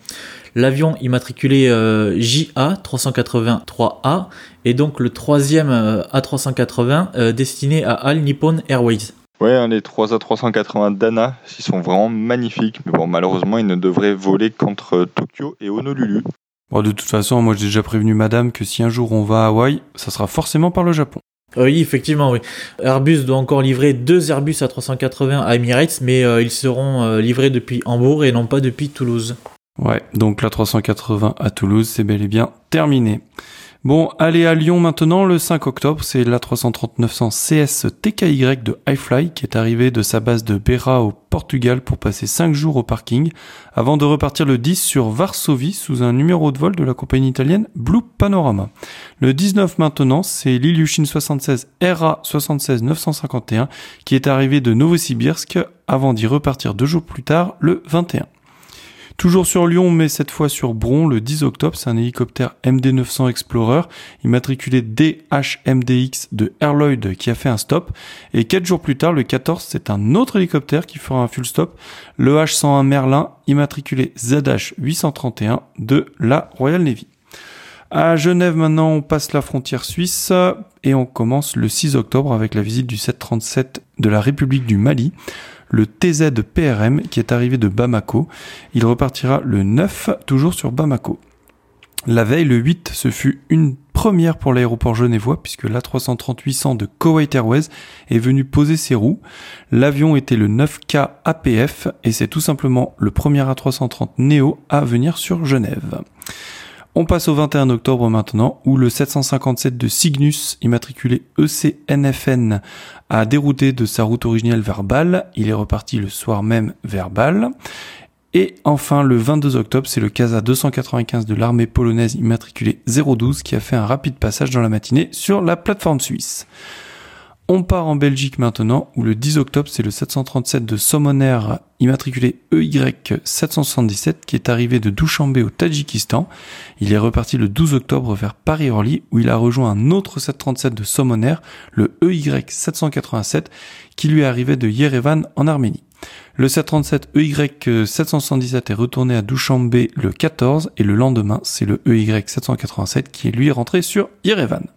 C: L'avion immatriculé euh, JA383A est donc le troisième euh, A380 euh, destiné à All Nippon Airways.
B: Ouais, hein, les trois A380 Dana, ils sont vraiment magnifiques, mais bon, malheureusement, ils ne devraient voler qu'entre Tokyo et Honolulu.
A: Bon, de toute façon, moi j'ai déjà prévenu madame que si un jour on va à Hawaï, ça sera forcément par le Japon.
C: Oui, effectivement, oui. Airbus doit encore livrer deux Airbus A380 à Emirates, mais ils seront livrés depuis Hambourg et non pas depuis Toulouse.
A: Ouais, donc la 380 à Toulouse, c'est bel et bien terminé. Bon, allez à Lyon maintenant, le 5 octobre, c'est la 33900 CS TKY de iFly qui est arrivé de sa base de Beira au Portugal pour passer 5 jours au parking, avant de repartir le 10 sur Varsovie sous un numéro de vol de la compagnie italienne Blue Panorama. Le 19 maintenant, c'est l'Ilyushin 76 RA 76 951 qui est arrivé de Novosibirsk avant d'y repartir deux jours plus tard, le 21. Toujours sur Lyon, mais cette fois sur Bron, le 10 octobre, c'est un hélicoptère MD-900 Explorer, immatriculé DHMDX de Air Lloyd qui a fait un stop. Et quatre jours plus tard, le 14, c'est un autre hélicoptère qui fera un full stop, le H-101 Merlin, immatriculé ZH-831 de la Royal Navy. À Genève maintenant, on passe la frontière suisse et on commence le 6 octobre avec la visite du 737 de la République du Mali le TZ PRM qui est arrivé de Bamako. Il repartira le 9, toujours sur Bamako. La veille, le 8, ce fut une première pour l'aéroport genevois puisque l'A330-800 de Kuwait Airways est venu poser ses roues. L'avion était le 9K APF et c'est tout simplement le premier A330 Neo à venir sur Genève. On passe au 21 octobre maintenant, où le 757 de Cygnus, immatriculé ECNFN, a dérouté de sa route originelle vers Bâle. Il est reparti le soir même vers Bâle. Et enfin, le 22 octobre, c'est le CASA 295 de l'armée polonaise immatriculé 012 qui a fait un rapide passage dans la matinée sur la plateforme suisse. On part en Belgique maintenant, où le 10 octobre, c'est le 737 de Sommoner immatriculé EY777 qui est arrivé de Douchambé au Tadjikistan. Il est reparti le 12 octobre vers Paris-Orly, où il a rejoint un autre 737 de Sommoner, le EY787, qui lui est arrivé de Yerevan en Arménie. Le 737 EY777 est retourné à Douchambé le 14 et le lendemain, c'est le EY787 qui est lui rentré sur Yerevan.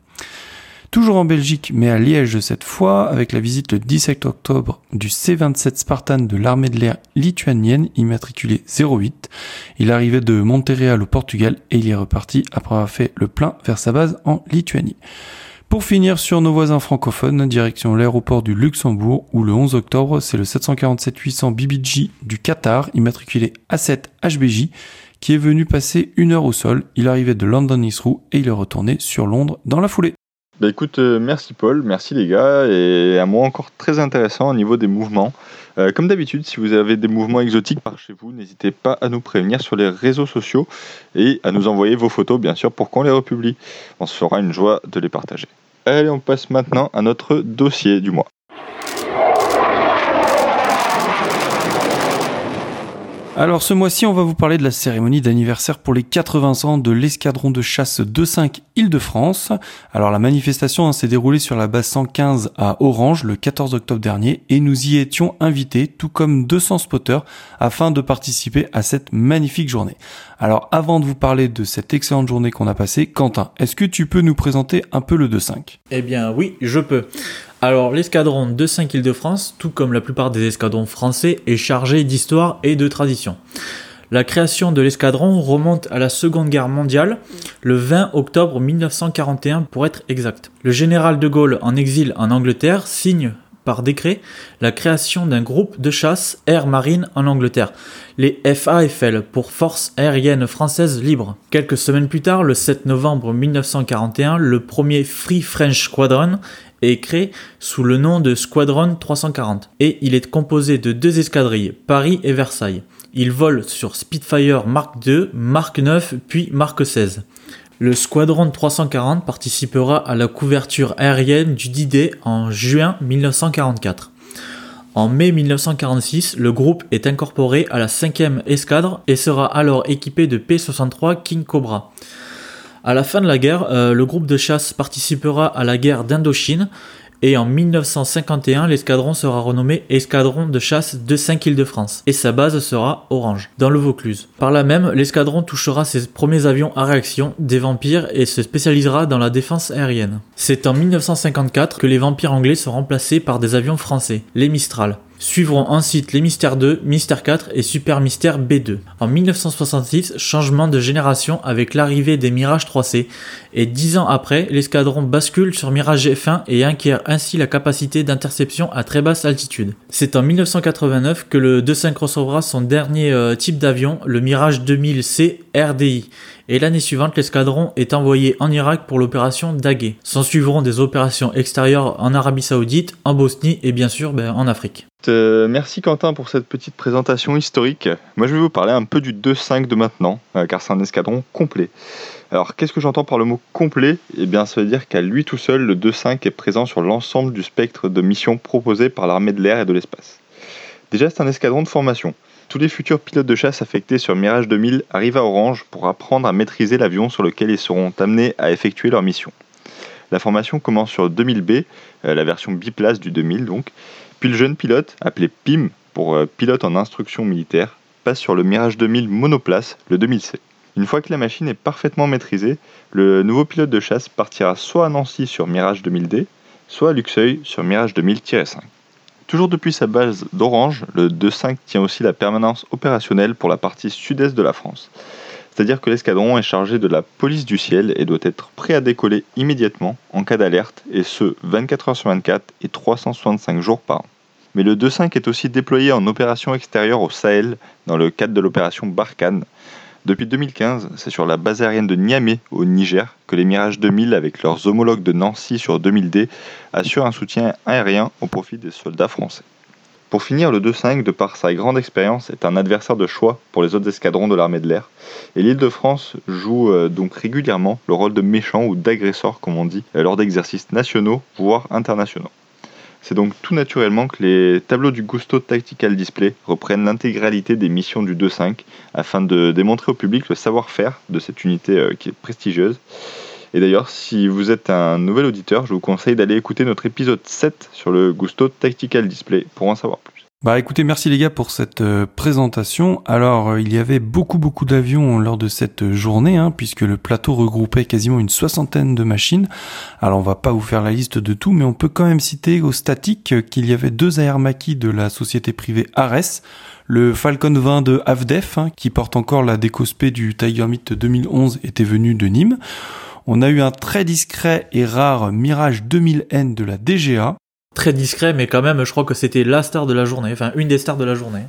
A: Toujours en Belgique, mais à Liège cette fois, avec la visite le 17 octobre du C-27 Spartan de l'armée de l'air lituanienne, immatriculé 08. Il arrivait de Montréal au Portugal et il est reparti après avoir fait le plein vers sa base en Lituanie. Pour finir sur nos voisins francophones, direction l'aéroport du Luxembourg, où le 11 octobre, c'est le 747-800 BBG du Qatar, immatriculé A7 HBJ, qui est venu passer une heure au sol. Il arrivait de London Heathrow et il est retourné sur Londres dans la foulée.
B: Bah écoute, euh, merci Paul, merci les gars, et un mot encore très intéressant au niveau des mouvements. Euh, comme d'habitude, si vous avez des mouvements exotiques par chez vous, n'hésitez pas à nous prévenir sur les réseaux sociaux et à nous envoyer vos photos, bien sûr, pour qu'on les republie. On se fera une joie de les partager. Allez, on passe maintenant à notre dossier du mois.
A: Alors ce mois-ci, on va vous parler de la cérémonie d'anniversaire pour les 80 ans de l'escadron de chasse 2-5 Île-de-France. Alors la manifestation hein, s'est déroulée sur la base 115 à Orange le 14 octobre dernier et nous y étions invités, tout comme 200 spotters, afin de participer à cette magnifique journée. Alors avant de vous parler de cette excellente journée qu'on a passée, Quentin, est-ce que tu peux nous présenter un peu le 2-5
C: Eh bien oui, je peux. Alors, l'escadron de 5 Île-de-France, tout comme la plupart des escadrons français, est chargé d'histoire et de tradition. La création de l'escadron remonte à la Seconde Guerre mondiale, le 20 octobre 1941 pour être exact. Le général de Gaulle, en exil en Angleterre, signe par décret la création d'un groupe de chasse Air Marine en Angleterre, les FAFL pour Force aérienne française libre. Quelques semaines plus tard, le 7 novembre 1941, le premier Free French Squadron est créé sous le nom de Squadron 340 et il est composé de deux escadrilles, Paris et Versailles. Il vole sur Spitfire Mark II, Mark 9 puis Mark 16. Le Squadron 340 participera à la couverture aérienne du D-Day en juin 1944. En mai 1946, le groupe est incorporé à la 5e escadre et sera alors équipé de P-63 King Cobra. À la fin de la guerre, euh, le groupe de chasse participera à la guerre d'Indochine et en 1951, l'escadron sera renommé Escadron de chasse de 5 Île-de-France et sa base sera Orange, dans le Vaucluse. Par là même, l'escadron touchera ses premiers avions à réaction, des vampires, et se spécialisera dans la défense aérienne. C'est en 1954 que les vampires anglais sont remplacés par des avions français, les Mistral. Suivront ensuite les Mystère 2, Mystère 4 et Super Mystère B2. En 1966, changement de génération avec l'arrivée des Mirage 3C et dix ans après, l'escadron bascule sur Mirage F1 et acquiert ainsi la capacité d'interception à très basse altitude. C'est en 1989 que le 2.5 recevra son dernier euh, type d'avion, le Mirage 2000C RDI et l'année suivante, l'escadron est envoyé en Irak pour l'opération Daguet. S'en suivront des opérations extérieures en Arabie Saoudite, en Bosnie et bien sûr ben, en Afrique.
B: Euh, merci Quentin pour cette petite présentation historique. Moi je vais vous parler un peu du 2-5 de maintenant, euh, car c'est un escadron complet. Alors qu'est-ce que j'entends par le mot complet? Eh bien ça veut dire qu'à lui tout seul, le 2-5 est présent sur l'ensemble du spectre de missions proposées par l'armée de l'air et de l'espace. Déjà c'est un escadron de formation. Tous les futurs pilotes de chasse affectés sur Mirage 2000 arrivent à Orange pour apprendre à maîtriser l'avion sur lequel ils seront amenés à effectuer leur mission. La formation commence sur 2000B, euh, la version biplace du 2000 donc, puis le jeune pilote, appelé PIM pour euh, pilote en instruction militaire, passe sur le Mirage 2000 monoplace le 2007. Une fois que la machine est parfaitement maîtrisée, le nouveau pilote de chasse partira soit à Nancy sur Mirage 2000D, soit à Luxeuil sur Mirage 2000-5. Toujours depuis sa base d'Orange, le 2.5 tient aussi la permanence opérationnelle pour la partie sud-est de la France. C'est-à-dire que l'escadron est chargé de la police du ciel et doit être prêt à décoller immédiatement en cas d'alerte, et ce 24 heures sur 24 et 365 jours par an. Mais le 2.5 est aussi déployé en opération extérieure au Sahel dans le cadre de l'opération Barkhane, depuis 2015, c'est sur la base aérienne de Niamey, au Niger, que les Mirage 2000, avec leurs homologues de Nancy sur 2000D, assurent un soutien aérien au profit des soldats français. Pour finir, le 2.5, de par sa grande expérience, est un adversaire de choix pour les autres escadrons de l'armée de l'air, et l'île de France joue euh, donc régulièrement le rôle de méchant ou d'agresseur, comme on dit, lors d'exercices nationaux, voire internationaux. C'est donc tout naturellement que les tableaux du Gusto Tactical Display reprennent l'intégralité des missions du 2.5 afin de démontrer au public le savoir-faire de cette unité euh, qui est prestigieuse. Et d'ailleurs, si vous êtes un nouvel auditeur, je vous conseille d'aller écouter notre épisode 7 sur le Gusto Tactical Display pour en savoir plus.
A: Bah écoutez, merci les gars pour cette euh, présentation. Alors euh, il y avait beaucoup beaucoup d'avions lors de cette journée, hein, puisque le plateau regroupait quasiment une soixantaine de machines. Alors on va pas vous faire la liste de tout, mais on peut quand même citer au statique qu'il y avait deux Air Macchi de la société privée Ares, le Falcon 20 de Avdef, hein, qui porte encore la décospé du Tiger Meet 2011, était venu de Nîmes. On a eu un très discret et rare Mirage 2000N de la DGA,
C: très discret, mais quand même, je crois que c'était la star de la journée, enfin une des stars de la journée.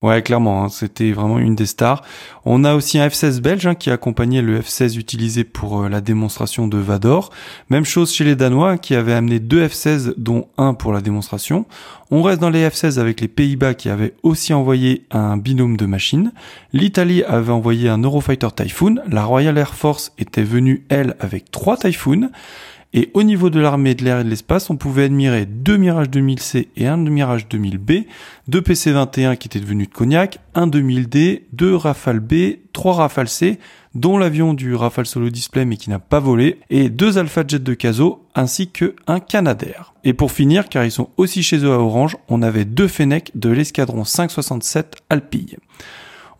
A: Ouais, clairement, hein, c'était vraiment une des stars. On a aussi un F-16 belge hein, qui accompagnait le F-16 utilisé pour euh, la démonstration de Vador. Même chose chez les Danois qui avaient amené deux F-16 dont un pour la démonstration. On reste dans les F-16 avec les Pays-Bas qui avaient aussi envoyé un binôme de machines. L'Italie avait envoyé un Eurofighter Typhoon. La Royal Air Force était venue, elle, avec trois Typhoons. Et au niveau de l'armée de l'air et de l'espace, on pouvait admirer deux Mirage 2000C et un Mirage 2000B, deux PC-21 qui étaient devenus de Cognac, un 2000D, deux Rafale B, trois Rafale C, dont l'avion du Rafale Solo Display mais qui n'a pas volé, et deux Alpha Jet de Caso, ainsi que un Canadair. Et pour finir, car ils sont aussi chez eux à Orange, on avait deux Fennec de l'escadron 567 Alpille.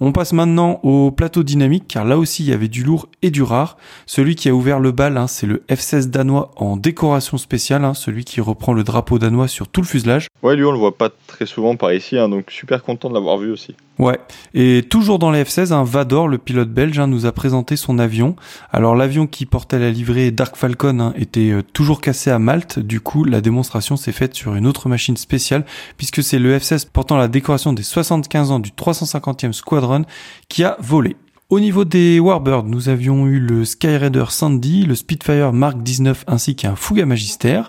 A: On passe maintenant au plateau dynamique car là aussi il y avait du lourd et du rare. Celui qui a ouvert le bal, hein, c'est le F-16 danois en décoration spéciale, hein, celui qui reprend le drapeau danois sur tout le fuselage.
B: Ouais, lui on le voit pas très souvent par ici, hein, donc super content de l'avoir vu aussi.
A: Ouais, et toujours dans les F-16, un Vador, le pilote belge, nous a présenté son avion. Alors l'avion qui portait la livrée Dark Falcon était euh, toujours cassé à Malte, du coup la démonstration s'est faite sur une autre machine spéciale, puisque c'est le F-16 portant la décoration des 75 ans du 350e Squadron qui a volé. Au niveau des Warbirds, nous avions eu le Skyraider Sandy, le Spitfire Mark 19 ainsi qu'un Fouga Magister.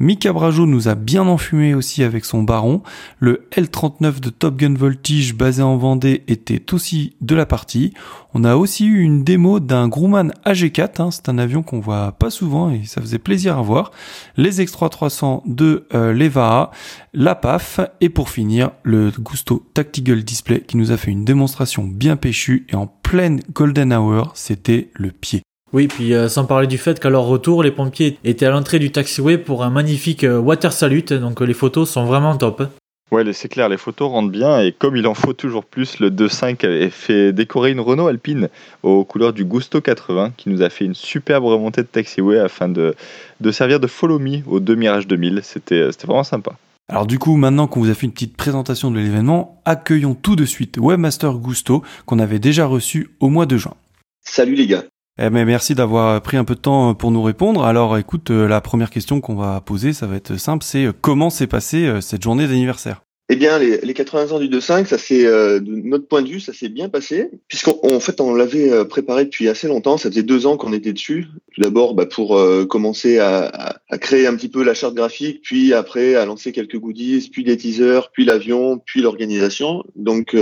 A: Mika Brajo nous a bien enfumé aussi avec son baron. Le L39 de Top Gun Voltige basé en Vendée était aussi de la partie. On a aussi eu une démo d'un Grumman AG4, hein. c'est un avion qu'on voit pas souvent et ça faisait plaisir à voir. Les X3 300 de euh, l'EVA, la PAF et pour finir le Gusto Tactical Display qui nous a fait une démonstration bien péchue et en pleine golden hour, c'était le pied.
C: Oui, puis euh, sans parler du fait qu'à leur retour, les pompiers étaient à l'entrée du taxiway pour un magnifique euh, water salute, donc euh, les photos sont vraiment top.
B: Ouais, c'est clair, les photos rendent bien et comme il en faut toujours plus, le 2.5 avait fait décorer une Renault Alpine aux couleurs du Gusto 80 qui nous a fait une superbe remontée de taxiway afin de, de servir de follow me aux deux Mirage 2000. C'était vraiment sympa.
A: Alors du coup, maintenant qu'on vous a fait une petite présentation de l'événement, accueillons tout de suite Webmaster Gusto qu'on avait déjà reçu au mois de juin.
D: Salut les gars.
A: Eh ben, merci d'avoir pris un peu de temps pour nous répondre. Alors écoute, euh, la première question qu'on va poser, ça va être simple, c'est euh, comment s'est passée euh, cette journée d'anniversaire?
D: Eh bien, les, les 80 ans du 2.5, ça c'est de notre point de vue, ça s'est bien passé, puisqu'en fait on l'avait préparé depuis assez longtemps. Ça faisait deux ans qu'on était dessus. Tout d'abord, bah, pour commencer à, à, créer un petit peu la charte graphique, puis après à lancer quelques goodies, puis des teasers, puis l'avion, puis l'organisation. Donc,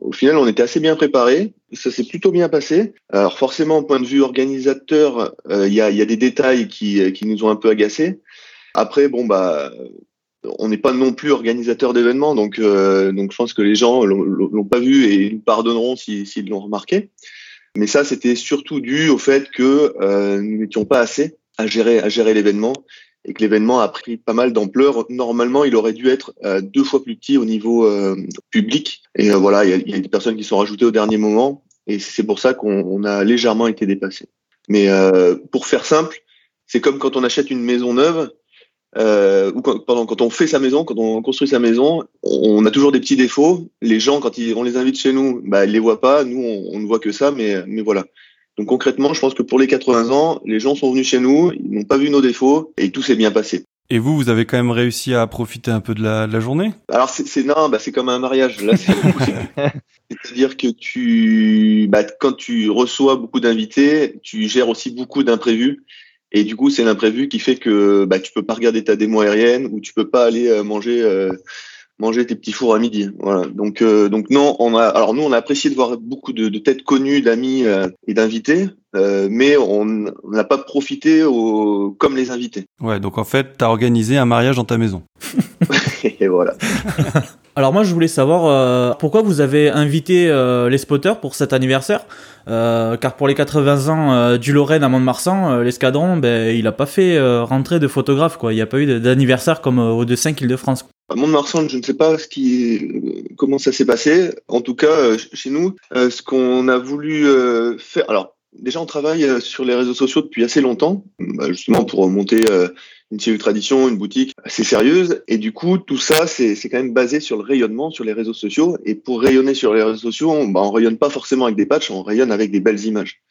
D: au final, on était assez bien préparé. Ça s'est plutôt bien passé. Alors forcément, point de vue organisateur, euh, il y, a, y, a, des détails qui, qui nous ont un peu agacés. Après, bon bah on n'est pas non plus organisateur d'événements, donc donc je pense que les gens l'ont pas vu et nous pardonneront s'ils l'ont remarqué. Mais ça, c'était surtout dû au fait que nous n'étions pas assez à gérer à gérer l'événement et que l'événement a pris pas mal d'ampleur. Normalement, il aurait dû être euh, deux fois plus petit au niveau euh, public. Et euh, voilà, il y a, des personnes qui sont rajoutées au dernier moment, et c'est pour ça qu'on a légèrement été dépassé. Mais pour faire simple, c'est comme quand on achète une maison neuve. Ou quand, pardon, quand on fait sa maison, quand on construit sa maison, on, a toujours des petits défauts. Les gens, quand ils, on les invite chez nous, bah, ils les voient pas. Nous, on, on ne voit que ça, mais, mais voilà. Donc concrètement, je pense que pour les 80 ans, les gens sont venus chez nous, ils n'ont pas vu nos défauts et tout s'est bien passé.
A: Et vous, vous avez quand même réussi à profiter un peu de la, de la journée?
D: Alors c'est non, bah c'est comme un mariage. Là, c'est-à-dire que tu, bah, quand tu reçois beaucoup d'invités, tu gères aussi beaucoup d'imprévus. Et du coup, c'est l'imprévu qui fait que bah, tu peux pas regarder ta démo aérienne ou tu peux pas aller euh, manger euh, manger tes petits fours à midi. Voilà. Donc, euh, donc non, on a, alors nous, on a apprécié de voir beaucoup de, de têtes connues, d'amis euh, et d'invités, euh, mais on n'a pas profité au, comme les invités.
A: Ouais, donc en fait, tu as organisé un mariage dans ta maison.
D: et voilà.
C: Alors moi je voulais savoir euh, pourquoi vous avez invité euh, les spotters pour cet anniversaire, euh, car pour les 80 ans du Lorraine à Mont-de-Marsan, l'escadron, ben, il a pas fait rentrer de photographes quoi. Il n'y a pas eu d'anniversaire comme au de 5 Île-de-France.
D: À Mont-de-Marsan, je ne sais pas ce qui, comment ça s'est passé. En tout cas, chez nous, ce qu'on a voulu faire. Alors déjà, on travaille sur les réseaux sociaux depuis assez longtemps, bah, justement pour monter une série tradition, une boutique assez sérieuse. Et du coup, tout ça, c'est quand même basé sur le rayonnement sur les réseaux sociaux. Et pour rayonner sur les réseaux sociaux, on, bah, on rayonne pas forcément avec des patchs, on rayonne avec des belles images.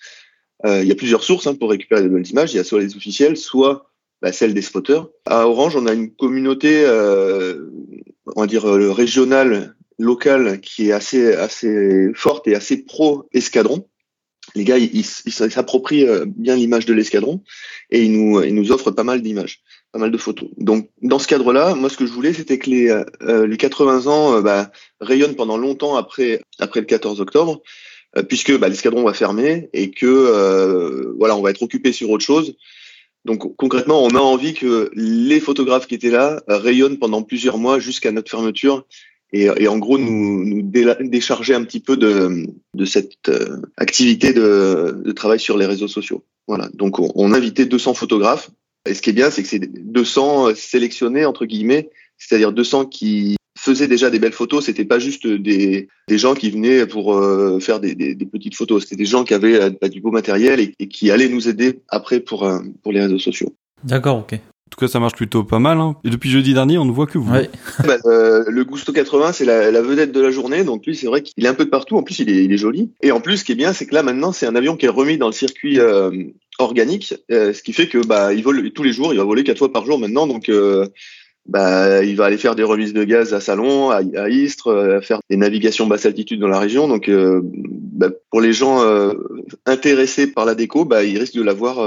D: Euh, il y a plusieurs sources hein, pour récupérer des belles images. Il y a soit les officiels, soit bah, celles des spotters. À Orange, on a une communauté, euh, on va dire euh, régionale, locale, qui est assez assez forte et assez pro escadron les gars, ils s'approprient euh, bien l'image de l'escadron et ils nous, ils nous offrent pas mal d'images, pas mal de photos. Donc, dans ce cadre-là, moi, ce que je voulais, c'était que les, euh, les 80 ans euh, bah, rayonnent pendant longtemps après, après le 14 octobre, puisque bah, l'escadron va fermer et que voilà, on va être occupé sur autre chose. Donc, concrètement, on a envie que les photographes qui étaient là rayonnent pendant plusieurs mois jusqu'à notre fermeture et, et, en gros nous, nous décharger un petit peu de, de cette euh, activité de, de, travail sur les réseaux sociaux. Voilà. Donc on, invité 200 photographes. Et ce qui est bien, c'est que c'est 200 sélectionnés entre guillemets, c'est-à-dire 200 qui faisaient déjà des belles photos. C'était pas juste des, des gens qui venaient pour euh, faire des, des, des, petites photos. C'était des gens qui avaient euh, du beau matériel et, qui allaient nous aider après pour pour les réseaux sociaux.
C: D'accord, ok.
A: En tout cas, ça marche plutôt pas mal. Hein. Et depuis jeudi dernier, on ne voit que vous.
C: Ouais.
D: bah, euh, le Gusto 80, c'est la, la, vedette de la journée. Donc lui, c'est vrai qu'il est un peu de partout. En plus, il est, il est joli. Et en plus, ce qui est bien, c'est que là, maintenant, c'est un avion qui est remis dans le circuit euh, organique, euh, ce qui fait que bah, il vole tous les jours. Il va voler quatre fois par jour maintenant. Donc euh, bah, il va aller faire des remises de gaz à Salon, à, à Istres, euh, faire des navigations basse altitude dans la région. Donc, bah, pour les gens intéressés par la déco, bah, ils risquent de l'avoir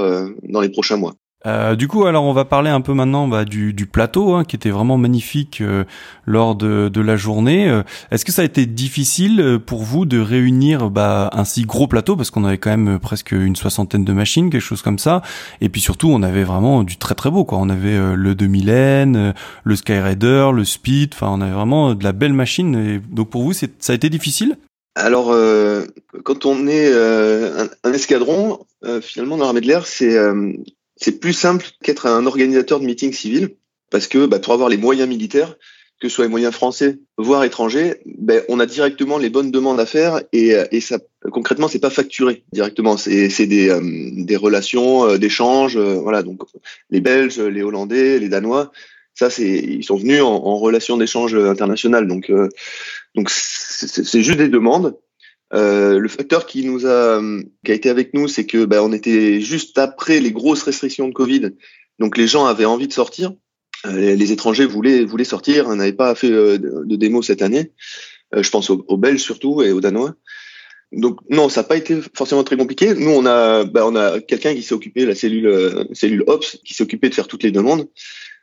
D: dans les prochains mois.
A: Euh, du coup, alors on va parler un peu maintenant bah, du, du, plateau, hein, qui était vraiment magnifique euh, lors de, de, la journée. Euh, est-ce que ça a été difficile euh, pour vous de réunir bah, un si gros plateau, parce qu'on avait quand même presque une soixantaine de machines, quelque chose comme ça, et puis surtout on avait vraiment du très très beau, quoi. On avait le 2000N, le Skyraider, le Speed, enfin on avait vraiment de la belle machine. Et donc pour vous, ça a été difficile?
D: Alors, quand on est un, un, escadron, finalement, dans l'armée de l'air, c'est c'est plus simple qu'être un organisateur de meetings civils, parce que bah, pour avoir les moyens militaires, que ce soit les moyens français, voire étrangers, ben, on a directement les bonnes demandes à faire et, et ça, concrètement, c'est pas facturé directement. C'est des, euh, des relations euh, d'échange, euh, voilà. Donc les Belges, les Hollandais, les Danois, ça c'est ils sont venus en, en relation d'échange international. Donc donc c'est juste des demandes euh, le facteur qui nous a, qui a été avec nous, c'est que bah, on était juste après les grosses restrictions de Covid, donc les gens avaient envie de sortir. Euh, les étrangers voulaient voulaient sortir, on n'avait pas fait euh, de, démo cette année. je pense aux, Belges surtout et aux Danois. Donc non, ça n'a pas été forcément très compliqué. Nous, on a, bah, on a quelqu'un qui s'est occupé, la cellule, cellule Ops, qui s'est occupé de faire toutes les demandes,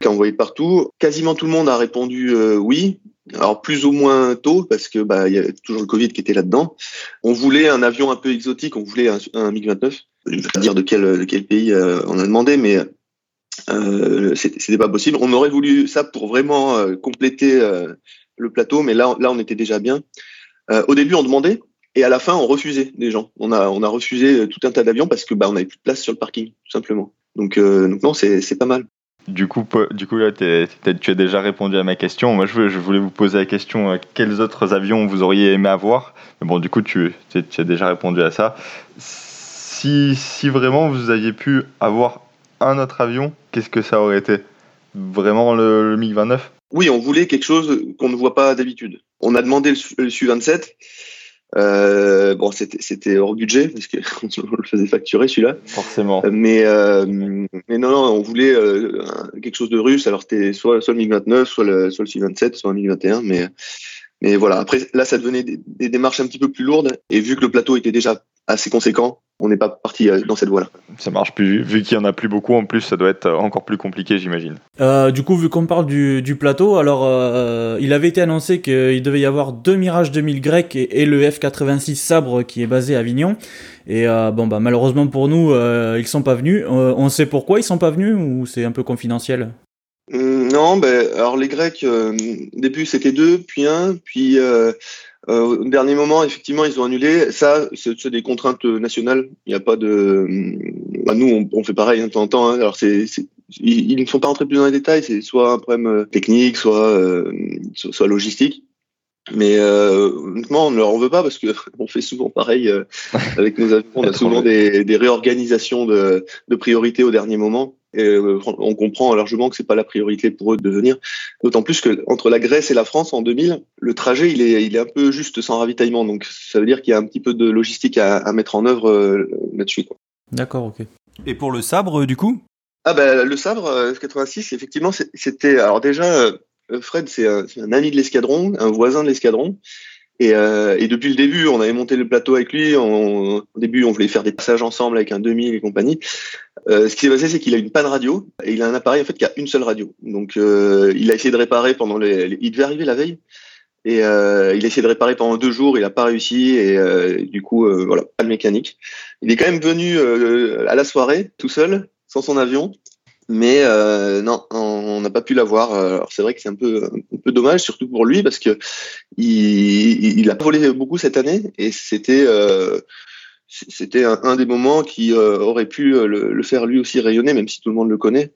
D: qui a envoyé partout. Quasiment tout le monde a répondu oui. Alors plus ou moins tôt parce que bah il y avait toujours le Covid qui était là-dedans. On voulait un avion un peu exotique, on voulait un, un MiG-29. Je vais pas dire de quel de quel pays euh, on a demandé, mais Euh, C'était pas possible. On aurait voulu ça pour vraiment euh, compléter euh, le plateau, mais là, là, on était déjà bien. Euh, au début, on demandait, et à la fin, on refusait des gens. On a, on a refusé tout un tas d'avions parce que bah, on n'avait plus de place sur le parking, tout simplement. Donc, donc non, c'est pas mal.
B: Du coup, du coup là, tu as déjà répondu à ma question. Moi, je voulais, vous poser la question quels autres avions vous auriez aimé avoir? Mais bon, du coup, tu, tu as déjà répondu à ça. Si, si vraiment vous aviez pu avoir un autre avion, qu'est-ce que ça aurait été? Vraiment le, MiG-29?
D: Oui, on voulait quelque chose qu'on ne voit pas d'habitude. On a demandé le, Su-27. Euh, bon, c'était hors budget parce qu'on le faisait facturer celui-là.
B: Forcément.
D: Euh, mais, euh, mais non, non, on voulait euh, quelque chose de russe. Alors c'était soit, soit le MiG-29, soit le, soit le Su-27, soit un MiG-21. Mais, mais voilà, après là, ça devenait des, des, démarches un petit peu plus lourdes. Et vu que le plateau était déjà assez conséquent, on n'est pas parti euh, dans cette voie-là.
B: Ça marche plus. Vu qu'il y en a plus beaucoup, en plus, ça doit être encore plus compliqué, j'imagine.
C: Euh, du coup, vu qu'on parle du, plateau, alors euh, il avait été annoncé qu'il devait y avoir deux Mirage 2000 grecs et, le F86 Sabre qui est basé à Avignon. Et bon, bah malheureusement pour nous, ils sont pas venus. on sait pourquoi ils sont pas venus ou c'est un peu confidentiel?
D: Hum, Non, ben alors les Grecs, au début c'était deux, puis un, puis euh, au dernier moment, effectivement, ils ont annulé. Ça, c'est des contraintes nationales. Il n'y a pas de. Bah, nous, on, on, fait pareil hein, de temps en temps. Hein. Alors, c'est, ils, ne sont pas rentrés plus dans les détails. C'est soit un problème euh, technique, soit, euh, soit logistique. Mais euh, honnêtement, on ne leur en veut pas parce que on fait souvent pareil euh, avec nos avions. On a souvent des, des réorganisations de, de priorités au dernier moment. Et euh, on comprend largement que c'est pas la priorité pour eux de venir. D'autant plus que entre la Grèce et la France en 2000, le trajet il est, il est un peu juste sans ravitaillement. Donc ça veut dire qu'il y a un petit peu de logistique à, à mettre en œuvre euh, là-dessus.
C: D'accord, ok.
A: Et pour le sabre, du coup?
D: Ah ben le sabre F86, effectivement, c'était alors déjà euh, Fred, c'est un, ami de l'escadron, un voisin de l'escadron. Et, euh, et, depuis le début, on avait monté le plateau avec lui. au début, on voulait faire des passages ensemble avec un demi et compagnie. Euh, ce qui s'est passé, c'est qu'il a une panne radio et il a un appareil en fait qui a une seule radio. Donc, euh, il a essayé de réparer pendant les, Il devait arriver la veille et euh, il a essayé de réparer pendant deux jours. Il n'a pas réussi et euh, du coup, euh, voilà, pas de mécanique. Il est quand même venu à la soirée tout seul, sans son avion. Mais non, on n'a pas pu l'avoir. Alors c'est vrai que c'est un peu un peu dommage, surtout pour lui, parce que il, il a volé beaucoup cette année et c'était euh, c'était un, des moments qui euh, aurait pu le, faire lui aussi rayonner, même si tout le monde le connaît.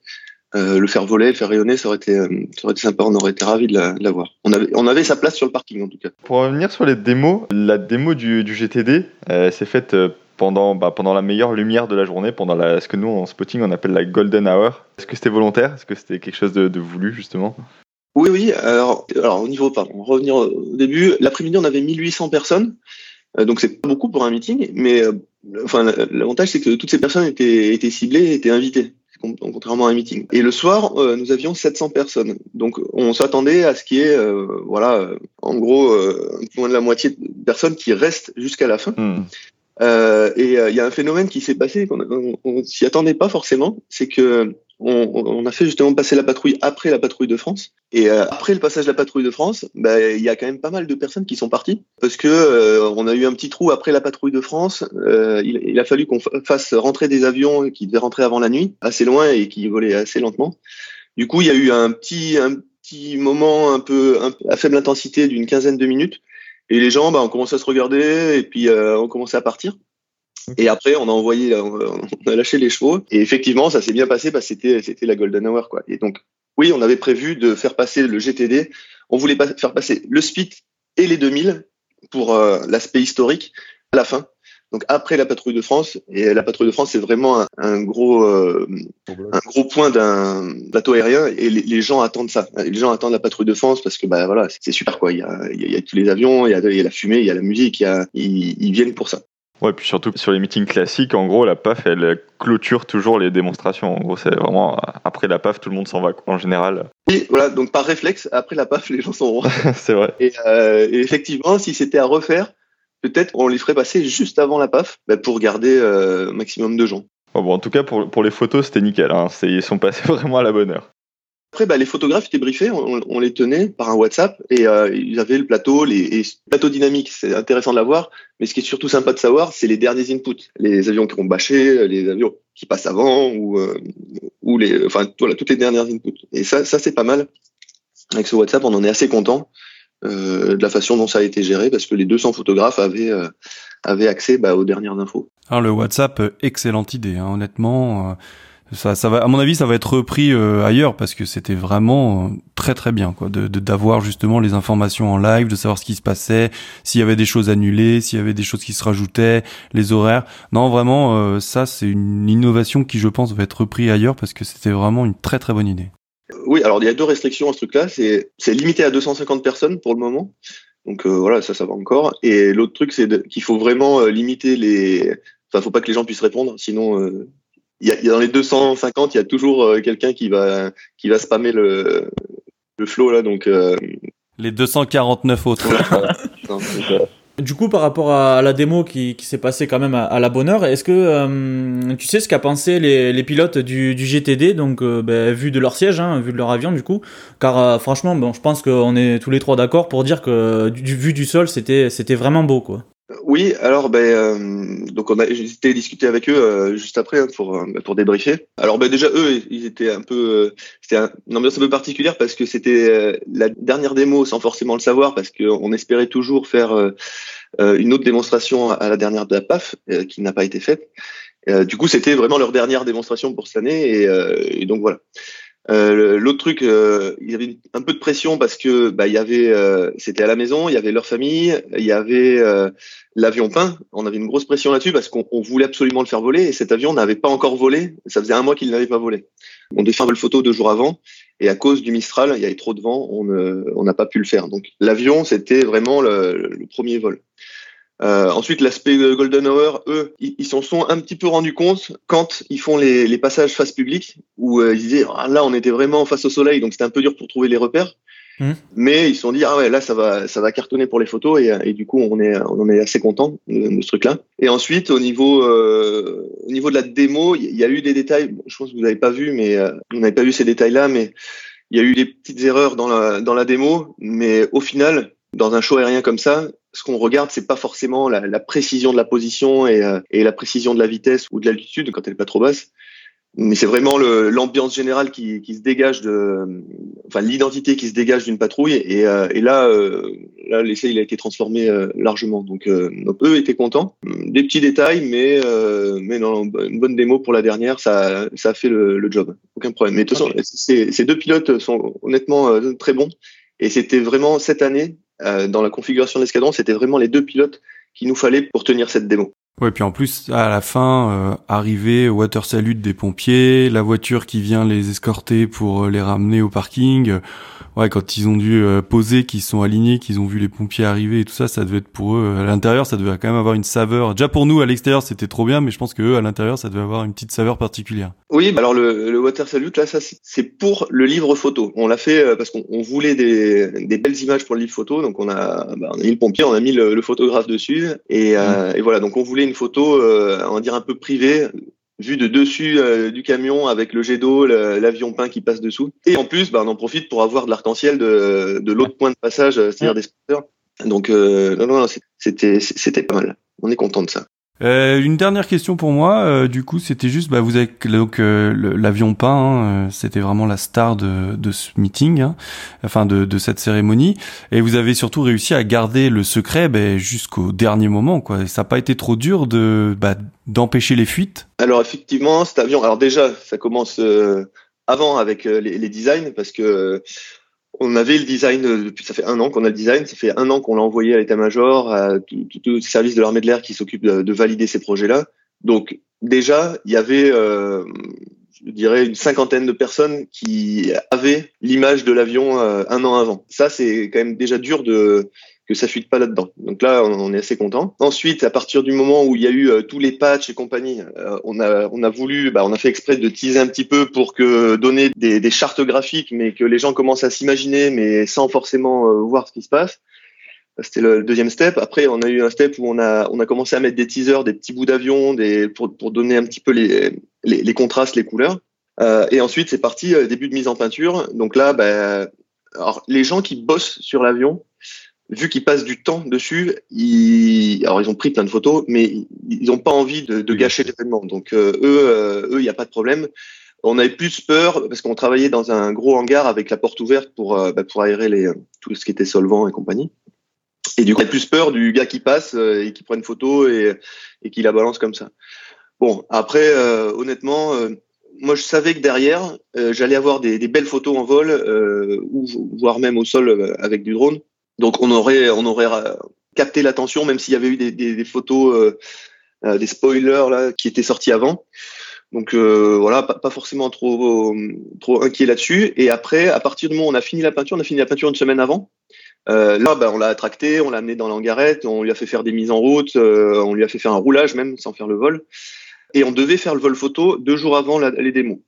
D: le faire voler, le faire rayonner, ça aurait été, ça aurait été sympa. On aurait été ravis de l'avoir. On avait, on avait sa place sur le parking en tout cas.
B: Pour revenir sur les démos, la démo du, du GTD s'est faite pendant, bah, pendant la meilleure lumière de la journée, pendant la, ce que nous en spotting on appelle la golden hour. Est-ce que c'était volontaire? Est-ce que c'était quelque chose de, de, voulu justement?
D: Oui, oui. Alors, alors au niveau, pardon, revenir au début, l'après-midi on avait 1800 personnes, euh, donc c'est pas beaucoup pour un meeting, mais euh, enfin l'avantage c'est que toutes ces personnes étaient, étaient ciblées, étaient invitées contrairement à un meeting. Et le soir, euh, nous avions 700 personnes. Donc, on s'attendait à ce qu'il y ait, euh, voilà, en gros, un peu moins de la moitié de personnes qui restent jusqu'à la fin. Hmm. Euh, et euh, il y a un phénomène qui s'est passé, qu'on on, s'y attendait pas forcément, c'est que on, on, a fait justement passer la patrouille après la patrouille de France. Et euh, après le passage de la patrouille de France, bah, il y a quand même pas mal de personnes qui sont parties parce que euh, on a eu un petit trou après la patrouille de France. Il, il, a fallu qu'on fasse rentrer des avions qui devaient rentrer avant la nuit, assez loin et qui volaient assez lentement. Du coup, il y a eu un petit un petit moment un peu à faible intensité d'une quinzaine de minutes et les gens, bah, on commencé à se regarder et puis euh, on commençait à partir. Et après, on a envoyé, on a lâché les chevaux. Et effectivement, ça s'est bien passé parce que c'était, c'était la golden hour, quoi. Et donc, oui, on avait prévu de faire passer le GTD. On voulait pas faire passer le Spit et les 2000 pour euh, l'aspect historique à la fin. Donc après la patrouille de France, et la patrouille de France c'est vraiment un, gros euh, un gros point d'un bateau aérien et les, gens attendent ça. Les gens attendent la patrouille de France parce que bah voilà c'est super quoi. Il y a, il y a, tous les avions, il y a, il y a la fumée, il y a la musique, il y a, ils, viennent pour ça.
B: Ouais, puis surtout sur les meetings classiques, en gros, la PAF, elle clôture toujours les démonstrations. En gros, c'est vraiment après la PAF, tout le monde s'en va en général.
D: Oui, voilà, donc par réflexe, après la PAF, les gens sont.
B: c'est vrai.
D: Et, euh, et effectivement, si c'était à refaire, peut-être on les ferait passer juste avant la PAF bah, pour garder euh, maximum de gens.
B: bon, en tout cas, pour, pour les photos, c'était nickel. Hein. Ils sont passés vraiment à la bonne heure.
D: Après, bah, les photographes étaient briefés, on, les tenait par un WhatsApp et euh, ils avaient le plateau, les, et plateau dynamique, c'est intéressant de l'avoir. Mais ce qui est surtout sympa de savoir, c'est les derniers inputs, les avions qui ont bâché, les avions qui passent avant ou, euh, ou les, enfin voilà, toutes les dernières inputs. Et ça, ça c'est pas mal. Avec ce WhatsApp, on en est assez content de la façon dont ça a été géré parce que les 200 photographes avaient euh, avaient accès bah, aux dernières infos.
A: Alors le WhatsApp, euh, excellente idée, hein, honnêtement. Euh, ça, ça va, à mon avis, ça va être repris ailleurs parce que c'était vraiment très très bien, quoi, de d'avoir justement les informations en live, de savoir ce qui se passait, s'il y avait des choses annulées, s'il y avait des choses qui se rajoutaient, les horaires. Non, vraiment, ça c'est une innovation qui, je pense, va être repris ailleurs parce que c'était vraiment une très très bonne idée.
D: Oui, alors il y a deux restrictions à ce truc-là. C'est limité à 250 personnes pour le moment. Donc euh, voilà, ça, ça va encore. Et l'autre truc, c'est qu'il faut vraiment euh, limiter les. Enfin, faut pas que les gens puissent répondre, sinon. Euh, il y, a, y, a, dans les 250, il y a toujours quelqu'un qui va qui va spammer le le flow là, donc.
A: Les 249 autres.
C: Du coup, par rapport à la démo qui, qui s'est passée quand même à, la bonne heure, est-ce que euh, tu sais ce qu'a pensé les, les, pilotes du, GTD, donc ben, vu de leur siège, hein, vu de leur avion du coup? Car euh, franchement, bon, je pense qu'on est tous les trois d'accord pour dire que du, vu du sol, c'était c'était vraiment beau, quoi.
D: Oui, alors ben donc on a j'étais discuter avec eux juste après hein, pour ben, pour débriefer. Alors ben déjà eux ils étaient un peu c'était une ambiance un peu particulière parce que c'était la dernière démo sans forcément le savoir parce qu'on espérait toujours faire une autre démonstration à la dernière de la PAF qui n'a pas été faite. du coup c'était vraiment leur dernière démonstration pour cette année et donc voilà. Euh, L'autre truc, euh, il y avait un peu de pression parce que bah, il y avait, euh, c'était à la maison, il y avait leur famille, il y avait euh, l'avion peint. On avait une grosse pression là-dessus parce qu'on voulait absolument le faire voler et cet avion n'avait pas encore volé. Ça faisait un mois qu'il n'avait pas volé. On devait faire le photo deux jours avant et à cause du Mistral, il y avait trop de vent, on n'a pas pu le faire. Donc l'avion, c'était vraiment le, premier vol. Euh, ensuite, l'aspect Golden Hour, eux, ils s'en sont un petit peu rendus compte quand ils font les, les passages face public, où euh, ils disaient ah, là on était vraiment face au soleil, donc c'était un peu dur pour trouver les repères. Mmh. Mais ils se sont dit ah ouais là ça va ça va cartonner pour les photos et, et du coup on est on en est assez content de, ce truc-là. Et ensuite au niveau euh, au niveau de la démo, il y, a eu des détails. Je pense que vous n'avez pas vu, mais euh, vous n'avez pas vu ces détails-là, mais il y a eu des petites erreurs dans la dans la démo, mais au final dans un show aérien comme ça, ce qu'on regarde, c'est pas forcément la, la, précision de la position et, euh, et, la précision de la vitesse ou de l'altitude quand elle est pas trop basse, mais c'est vraiment l'ambiance générale qui, qui, se dégage de, enfin l'identité qui se dégage d'une patrouille. Et, euh, et là, euh, là l'essai il a été transformé largement. Donc, donc, eux étaient contents. Des petits détails, mais mais non, une bonne démo pour la dernière, ça ça a fait le, le job. Aucun problème. Mais de toute façon, ces, deux pilotes sont honnêtement très bons. Et c'était vraiment cette année euh, dans la configuration de l'escadron, c'était vraiment les deux pilotes qu'il nous fallait pour tenir cette démo.
A: Ouais, puis en plus, à la fin, euh, arrivé water salute des pompiers, la voiture qui vient les escorter pour euh, les ramener au parking ouais, quand ils ont dû euh, poser, qu'ils sont alignés, qu'ils ont vu les pompiers arriver et tout ça, ça devait être pour eux à l'intérieur, ça devait quand même avoir une saveur. Déjà pour nous à l'extérieur, c'était trop bien, mais je pense que eux à l'intérieur, ça devait avoir une petite saveur particulière.
D: Oui, bah alors le, le water salute là, ça c'est pour le livre photo. On l'a fait euh, parce qu'on voulait des, des, belles images pour le livre photo, donc on a, bah, on a mis le pompier, on a mis le, photographe dessus, et, euh, mmh. et, voilà, donc on voulait une photo, on va dire un peu privée, vue de dessus euh, du camion avec le jet d'eau, l'avion peint qui passe dessous. Et en plus, bah, on en profite pour avoir de l'arc-en-ciel de, de l'autre point de passage, euh, c'est-à-dire des spotters. Donc, euh, non, non, c'était, c'était pas mal. On est content de ça.
A: Euh, une dernière question pour moi, euh, du coup, c'était juste, bah, vous avez donc euh, l'avion peint, hein, c'était vraiment la star de, de ce meeting, hein, enfin de, de, cette cérémonie, et vous avez surtout réussi à garder le secret bah, jusqu'au dernier moment, quoi. ça n'a pas été trop dur de bah, d'empêcher les fuites?
D: Alors effectivement, cet avion, alors déjà, ça commence avant avec les, les, designs, parce que on avait le design depuis ça fait un an qu'on a le design, ça fait un an qu'on l'a envoyé à l'état-major, à tout, le service de l'armée de l'air qui s'occupe de, valider ces projets-là. Donc déjà, il y avait, euh, je dirais, une cinquantaine de personnes qui avaient l'image de l'avion euh, un an avant. Ça, c'est quand même déjà dur de que ça fuite pas là-dedans. Donc là, on, est assez content. Ensuite, à partir du moment où il y a eu euh, tous les patchs et compagnie, euh, on a on a voulu, bah, on a fait exprès de teaser un petit peu pour que donner des, des chartes graphiques, mais que les gens commencent à s'imaginer, mais sans forcément euh, voir ce qui se passe. C'était le deuxième step. Après, on a eu un step où on a on a commencé à mettre des teasers, des petits bouts d'avion, des pour pour donner un petit peu les les, les contrastes, les couleurs. et ensuite, c'est parti début de mise en peinture. Donc là, bah, alors les gens qui bossent sur l'avion, vu qu'ils passent du temps dessus, ils, alors ils ont pris plein de photos, mais ils n'ont pas envie de, de gâcher l'événement. Donc euh, eux, euh, eux, il n'y a pas de problème. On avait plus peur parce qu'on travaillait dans un gros hangar avec la porte ouverte pour bah, pour aérer les tout ce qui était solvant et compagnie. Et du coup, on avait plus peur du gars qui passe et qui prend une photo et et qui la balance comme ça. Bon, après, honnêtement, moi je savais que derrière, j'allais avoir des, des, belles photos en vol, ou voire même au sol avec du drone. Donc on aurait, on aurait capté l'attention, même s'il y avait eu des, photos, euh, euh, des spoilers là qui étaient sortis avant. Donc euh, voilà, pas, pas, forcément trop trop inquiet là-dessus. Et après, à partir du moment où on a fini la peinture, on a fini la peinture une semaine avant. Euh, là, bah, on l'a attracté, on l'a amené dans l'angarette, on lui a fait faire des mises en route, on lui a fait faire un roulage même sans faire le vol. Et on devait faire le vol photo deux jours avant les démos.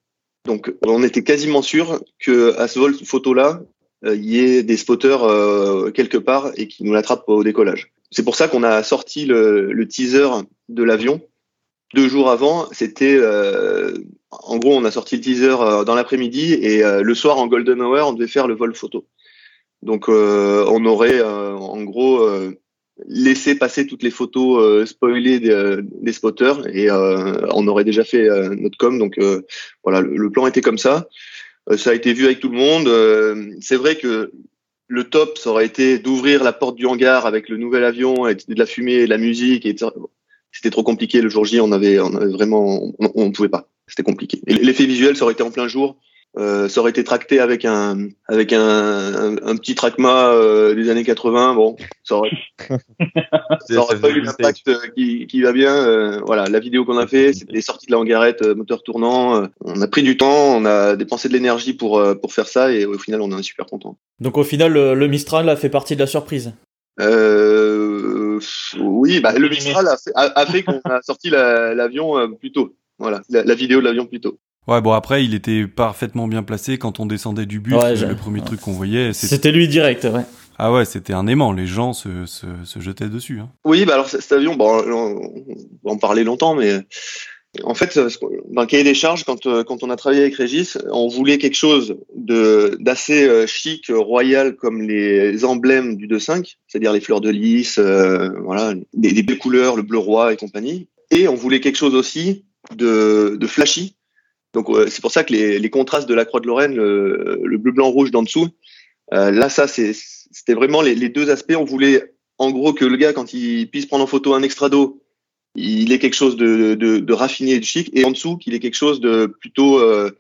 D: Donc on était quasiment sûr que à ce vol photo là, il euh, y ait des spotters euh, quelque part et qui nous l'attrapent au décollage. C'est pour ça qu'on a sorti le, le teaser de l'avion deux jours avant. C'était euh, en gros, on a sorti le teaser dans l'après-midi et le soir en golden hour, on devait faire le vol photo. Donc on aurait en gros laissé passer toutes les photos spoilées des, des, spotters et on aurait déjà fait notre com. Donc voilà, le, plan était comme ça. Euh, ça a été vu avec tout le monde. Euh, c'est vrai que le top, ça aurait été d'ouvrir la porte du hangar avec le nouvel avion et de la fumée de la musique. Et c'était trop compliqué le jour J. On avait, on vraiment, on, ne pouvait pas. C'était compliqué. Et l'effet visuel, ça aurait été en plein jour. Euh, ça aurait été tracté avec un avec un, un, petit tracma euh, des années 80. Bon, ça aurait, ça aurait pas eu l'impact qui, qui va bien. Euh, voilà, la vidéo qu'on a fait, c'était sorti de la hangarette, euh, moteur tournant. on a pris du temps, on a dépensé de l'énergie pour pour faire ça et au final, on est super content.
C: Donc au final, le, Mistral a fait partie de la surprise.
D: Euh, oui, bah, le Mistral a fait, a, fait qu'on a sorti l'avion plus tôt. Voilà, la, la vidéo de l'avion plus tôt.
A: Ouais, bon après, il était parfaitement bien placé quand on descendait du bus. le premier truc qu'on voyait,
C: c'était lui direct, ouais.
A: Ah ouais, c'était un aimant. Les gens se, se, se jetaient dessus. Hein.
D: Oui, bah alors cet avion, bon, on va en parler longtemps, mais en fait, dans le cahier des charges, quand, euh, quand on a travaillé avec Régis, on voulait quelque chose de d'assez euh, chic, royal, comme les emblèmes du 2.5, c'est-à-dire les fleurs de lys, euh, voilà, des, des belles couleurs, le bleu roi et compagnie. Et on voulait quelque chose aussi de, de flashy, donc c'est pour ça que les, contrastes de la Croix de Lorraine, le, bleu, blanc, rouge d'en dessous, euh, là ça c'était vraiment les, deux aspects. On voulait en gros que le gars quand il puisse prendre en photo un extra d'eau, il ait quelque chose de, raffiné et de chic, et en dessous qu'il ait quelque chose de plutôt euh,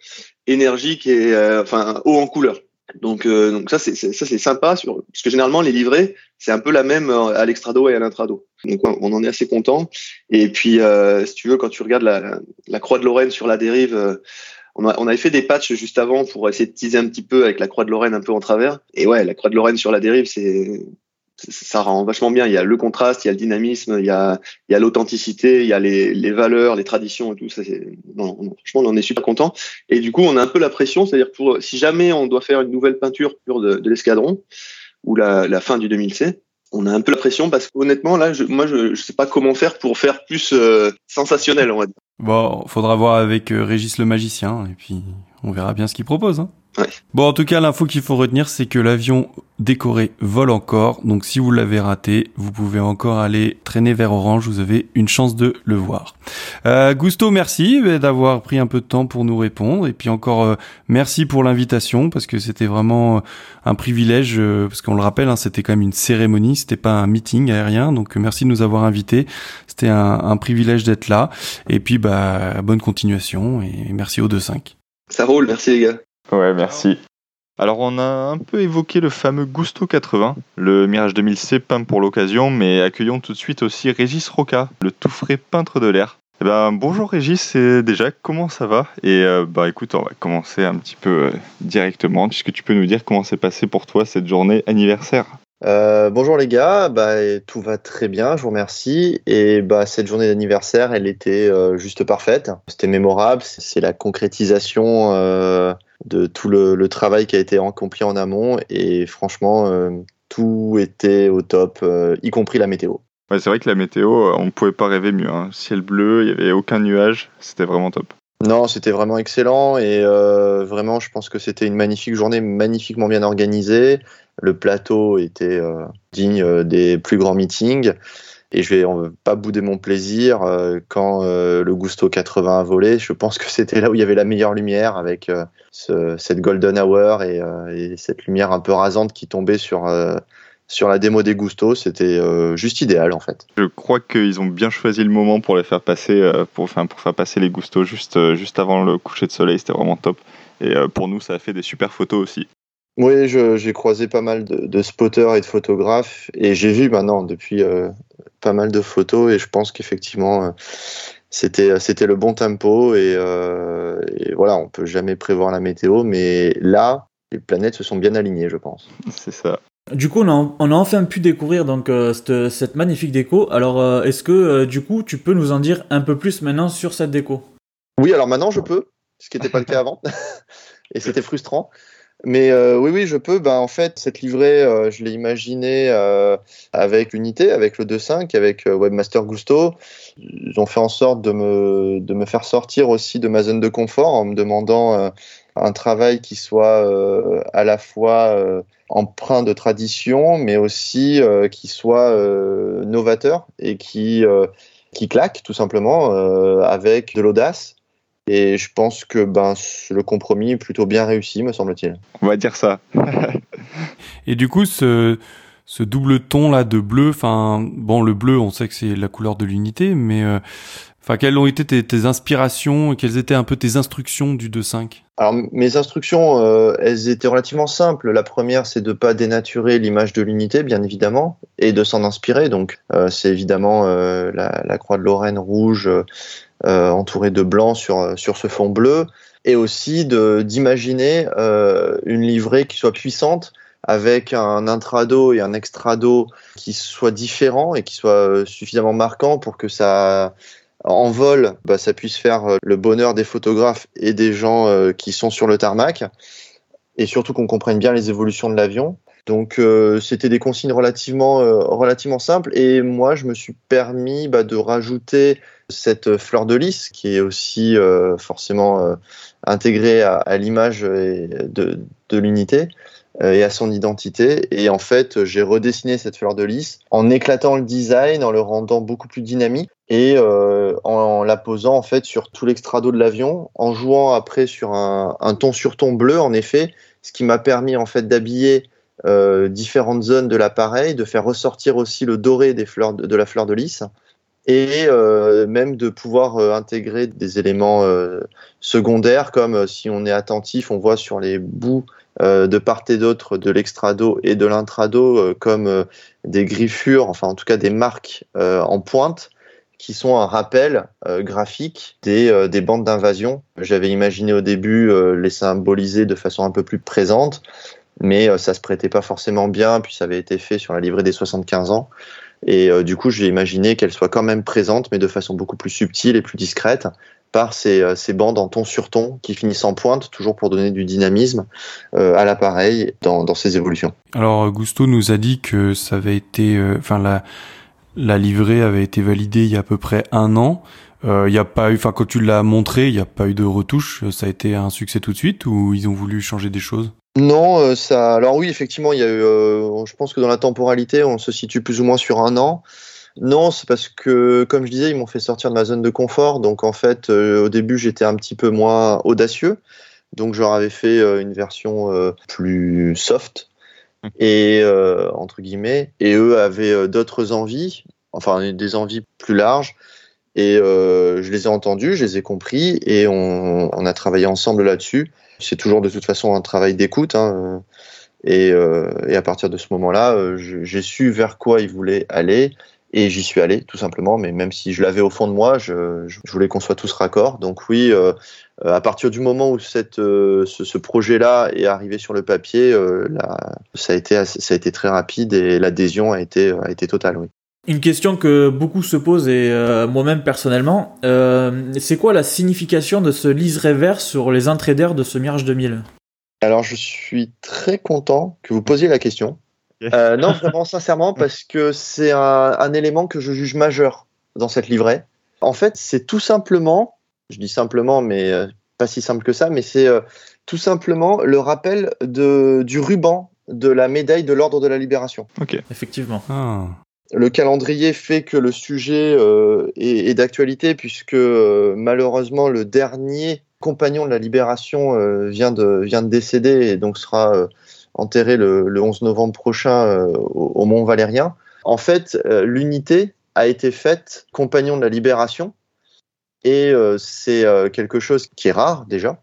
D: énergique et euh, enfin haut en couleur. Donc, euh, donc ça c'est ça c'est sympa sur parce que généralement les livrets c'est un peu la même euh, à l'extrado et à l'intrado. Donc on en est assez content. Et puis euh, si tu veux quand tu regardes la, la croix de Lorraine sur la dérive, euh, on, a, on avait fait des patchs juste avant pour essayer de teaser un petit peu avec la croix de Lorraine un peu en travers. Et ouais la croix de Lorraine sur la dérive c'est ça rend vachement bien. Il y a le contraste, il y a le dynamisme, il y a, il y a l'authenticité, il y a les, les, valeurs, les traditions et tout. Ça, non, franchement, on en est super content. Et du coup, on a un peu la pression, c'est-à-dire pour si jamais on doit faire une nouvelle peinture de, de l'escadron ou la, la, fin du 2000C, on a un peu la pression parce qu'honnêtement, là, je, moi, je, je sais pas comment faire pour faire plus euh, sensationnel, on va dire.
A: Bon, faudra voir avec euh, Régis le magicien et puis on verra bien ce qu'il propose. Hein. Bon, en tout cas, l'info qu'il faut retenir, c'est que l'avion décoré vole encore. Donc, si vous l'avez raté, vous pouvez encore aller traîner vers Orange. Vous avez une chance de le voir. Euh, Gusto, merci euh, d'avoir pris un peu de temps pour nous répondre. Et puis encore, euh, merci pour l'invitation parce que c'était vraiment un privilège. parce qu'on le rappelle, hein, c'était quand même une cérémonie, c'était pas un meeting aérien. Donc, merci de nous avoir invités. C'était un, un privilège d'être là. Et puis, bah, bonne continuation et merci aux 2-5.
D: Ça roule, merci les gars.
B: Ouais, merci. Alors on a un peu évoqué le fameux Gusto 80, le Mirage 2000C peint pour l'occasion, mais accueillons tout de suite aussi Régis Roca, le tout frais peintre de l'air. Eh ben, bonjour Régis, et déjà comment ça va? Et euh, bah écoute, on va commencer un petit peu euh, directement, puisque tu peux nous dire comment s'est passé pour toi cette journée anniversaire?
E: Euh, bonjour les gars, bah, tout va très bien, je vous remercie. Et bah, cette journée d'anniversaire, elle était euh, juste parfaite. C'était mémorable, c'est la concrétisation euh, de tout le, le, travail qui a été accompli en amont. Et franchement, tout était au top, y compris la météo.
B: Ouais, c'est vrai que la météo, on ne pouvait pas rêver mieux. Hein. Ciel bleu, il n'y avait aucun nuage, c'était vraiment top.
E: Non, c'était vraiment excellent et euh, vraiment, je pense que c'était une magnifique journée, magnifiquement bien organisée. Le plateau était euh, digne euh, des plus grands meetings Et je vais pas bouder mon plaisir quand le Gusto 80 a volé. Je pense que c'était là où il y avait la meilleure lumière avec cette golden hour et, et, cette lumière un peu rasante qui tombait sur sur la démo des Gusto, c'était euh, juste idéal en fait.
B: Je crois qu'ils ont bien choisi le moment pour les faire passer, euh, pour, enfin, pour faire passer les Gusto juste, euh, juste avant le coucher de soleil, c'était vraiment top. Et pour nous, ça a fait des super photos aussi.
E: Oui, j'ai croisé pas mal de, spotters et de photographes et j'ai vu maintenant depuis pas mal de photos et je pense qu'effectivement c'était c'était le bon tempo et, et, voilà, on peut jamais prévoir la météo, mais là les planètes se sont bien alignées, je pense.
B: C'est ça.
C: Du coup, on a, enfin pu découvrir donc euh, cette, magnifique déco. Alors, euh, est-ce que euh, du coup, tu peux nous en dire un peu plus maintenant sur cette déco?
E: Oui, alors maintenant je peux, ce qui n'était pas le cas avant, et c'était frustrant. Mais oui, oui, je peux. Ben, en fait, cette livrée, je l'ai imaginée avec Unité, avec le 2.5, avec Webmaster Gusto. Ils ont fait en sorte de me, de me faire sortir aussi de ma zone de confort en me demandant un travail qui soit à la fois empreint de tradition, mais aussi euh, qui soit euh, novateur et qui, euh, qui claque tout simplement avec de l'audace. Et je pense que ben, le compromis est plutôt bien réussi, me semble-t-il.
B: On va dire ça.
A: et du coup, ce, ce double ton là de bleu, enfin bon, le bleu, on sait que c'est la couleur de l'unité, mais Enfin, quelles ont été tes, inspirations et quelles étaient un peu tes instructions du 2.5
E: Alors, mes instructions, euh, elles étaient relativement simples. La première, c'est de pas dénaturer l'image de l'unité, bien évidemment, et de s'en inspirer. Donc, euh, c'est évidemment euh, la, croix de Lorraine rouge entourée de blanc sur, sur ce fond bleu, et aussi d'imaginer une livrée qui soit puissante, avec un intrado et un extrado qui soient différents et qui soient suffisamment marquants pour que ça en vol, bah, ça puisse faire euh, le bonheur des photographes et des gens euh, qui sont sur le tarmac, et surtout qu'on comprenne bien les évolutions de l'avion. Donc euh, c'était des consignes relativement, relativement simples, et moi je me suis permis bah, de rajouter cette fleur de lys qui est aussi forcément intégrée à, l'image de, de l'unité et à son identité. Et en fait, j'ai redessiné cette fleur de lys en éclatant le design, en le rendant beaucoup plus dynamique et euh, en, la posant en fait sur tout l'extrado de l'avion, en jouant après sur un, un, ton sur ton bleu en effet, ce qui m'a permis en fait d'habiller euh, différentes zones de l'appareil, de faire ressortir aussi le doré des fleurs de, la fleur de lys et euh, même de pouvoir euh, intégrer des éléments euh, secondaires comme si on est attentif, on voit sur les bouts de part et d'autre de l'extrado et de l'intrado comme des griffures, enfin en tout cas des marques en pointe qui sont un rappel graphique des, des bandes d'invasion. J'avais imaginé au début les symboliser de façon un peu plus présente, mais ça se prêtait pas forcément bien, puis ça avait été fait sur la livrée des 75 ans. Et du coup, j'ai imaginé qu'elle soit quand même présente, mais de façon beaucoup plus subtile et plus discrète, par ces, ces bandes en ton sur ton qui finissent en pointe, toujours pour donner du dynamisme à l'appareil dans, dans ses évolutions.
A: Alors, Gusto nous a dit que ça avait été, enfin la la livrée avait été validée il y a à peu près un an. Euh, il y a pas eu, enfin quand tu l'as montré, il n'y a pas eu de retouche. Ça a été un succès tout de suite ou ils ont voulu changer des choses?
E: Non, euh, ça. Alors oui, effectivement, il y a eu. Euh, je pense que dans la temporalité, on se situe plus ou moins sur un an. Non, c'est parce que, comme je disais, ils m'ont fait sortir de ma zone de confort. Donc en fait, au début, j'étais un petit peu moins audacieux. Donc je leur avais fait une version plus soft et euh, entre guillemets, et eux avaient euh, d'autres envies, enfin des envies plus larges. Et euh, je les ai entendus, je les ai compris, et on a travaillé ensemble là-dessus. C'est toujours de toute façon un travail d'écoute. Hein, et, euh, et, à partir de ce moment-là, euh, j'ai su vers quoi ils voulaient aller. Et j'y suis allé, tout simplement. Mais même si je l'avais au fond de moi, je, voulais qu'on soit tous raccords. Donc oui, euh, euh, à partir du moment où cette, euh, ce, projet-là est arrivé sur le papier, euh, ça, a été ça a été très rapide et l'adhésion a été, a été totale. Oui.
C: Une question que beaucoup se posent et moi-même personnellement, c'est quoi la signification de ce liseré vert sur les entrées d'air de ce Mirage 2000
E: Alors je suis très content que vous posiez la question. non, vraiment sincèrement, parce que c'est un, un élément que je juge majeur dans cette livrée. En fait, c'est tout simplement je dis simplement, mais euh, pas si simple que ça, mais c'est euh, tout simplement le rappel de, du ruban de la médaille de l'ordre de la libération.
C: Ok. Effectivement.
A: Ah.
E: Le calendrier fait que le sujet euh, est, d'actualité puisque euh, malheureusement le dernier compagnon de la libération euh, vient, de, décéder et donc sera enterré le, le 11 novembre prochain au, au Mont Valérien. En fait, l'unité a été faite compagnon de la libération et c'est quelque chose qui est rare déjà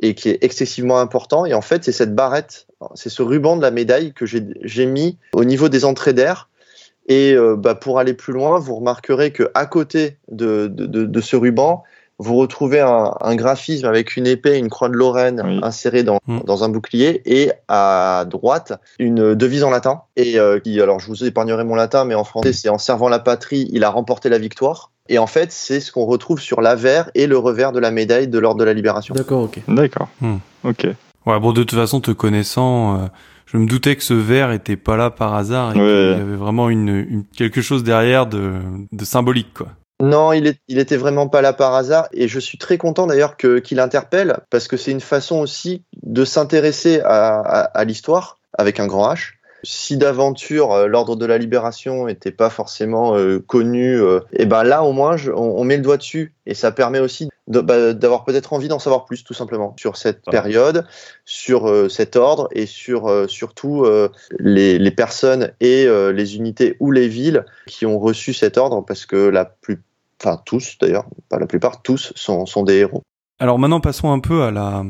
E: et qui est excessivement important. Et en fait, c'est cette barrette, c'est ce ruban de la médaille que j'ai mis au niveau des entrées d'air. Et euh, bah, pour aller plus loin, vous remarquerez que à côté de, de, de, de ce ruban, vous retrouvez un, un, graphisme avec une épée, une croix de Lorraine
B: Oui.
E: insérée dans,
A: Mm.
E: dans un bouclier, et à droite une devise en latin. Et euh, qui, alors je vous épargnerai mon latin, mais en français c'est en servant la patrie, il a remporté la victoire. Et en fait, c'est ce qu'on retrouve sur l'avers et le revers de la médaille de l'ordre de la libération.
C: D'accord, ok.
B: D'accord.
A: Hmm.
B: Ok.
A: Ouais, bon, de toute façon, te connaissant, euh, je me doutais que ce verre était pas là par hasard et
B: Ouais.
A: qu'il y avait vraiment une, une- quelque chose derrière de, de symbolique, quoi.
E: Non, il, est, il était vraiment pas là par hasard et je suis très content d'ailleurs que qu'il interpelle parce que c'est une façon aussi de s'intéresser à, à, à l'histoire avec un grand H. Si d'aventure euh, l'ordre de la libération était pas forcément euh, connu, euh, et ben là au moins je- on, on met le doigt dessus et ça permet aussi bah, d'avoir peut-être envie d'en savoir plus tout simplement sur cette
B: Ouais.
E: période, sur euh, cet ordre et sur surtout les, les personnes et les unités ou les villes qui ont reçu cet ordre parce que la plus enfin tous d'ailleurs, pas la plupart, tous sont, sont des héros.
A: Alors maintenant, passons un peu à la,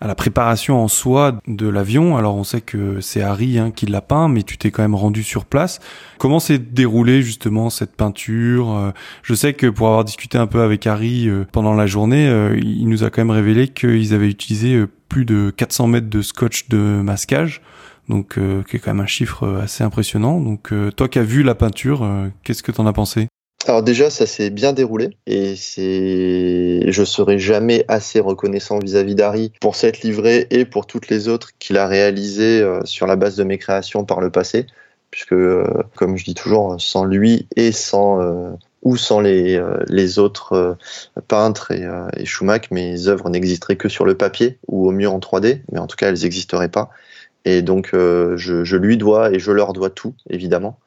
A: à la préparation en soi de l'avion. Alors on sait que c'est Harry hein, qui l'a peint, mais tu t'es quand même rendu sur place. Comment s'est déroulée justement cette peinture Euh, Je sais que pour avoir discuté un peu avec Harry euh, pendant la journée, euh, il nous a quand même révélé qu'ils avaient utilisé plus de 400 mètres de scotch de masquage. Donc, euh, qui quand même un chiffre assez impressionnant. Donc, euh, toi qui as vu la peinture, qu'est-ce que t'en as pensé?
E: Alors déjà, ça s'est bien déroulé et c'est, je serai jamais assez reconnaissant vis-à-vis d'Harry pour cette livrée et pour toutes les autres qu'il a réalisées euh, sur la base de mes créations par le passé, puisque euh, comme je dis toujours, sans lui et sans euh, ou sans les, autres peintres et, et mes œuvres n'existeraient que sur le papier ou au mieux en 3D, mais en tout cas elles n'existeraient pas. Et donc je, lui dois et je leur dois tout, évidemment.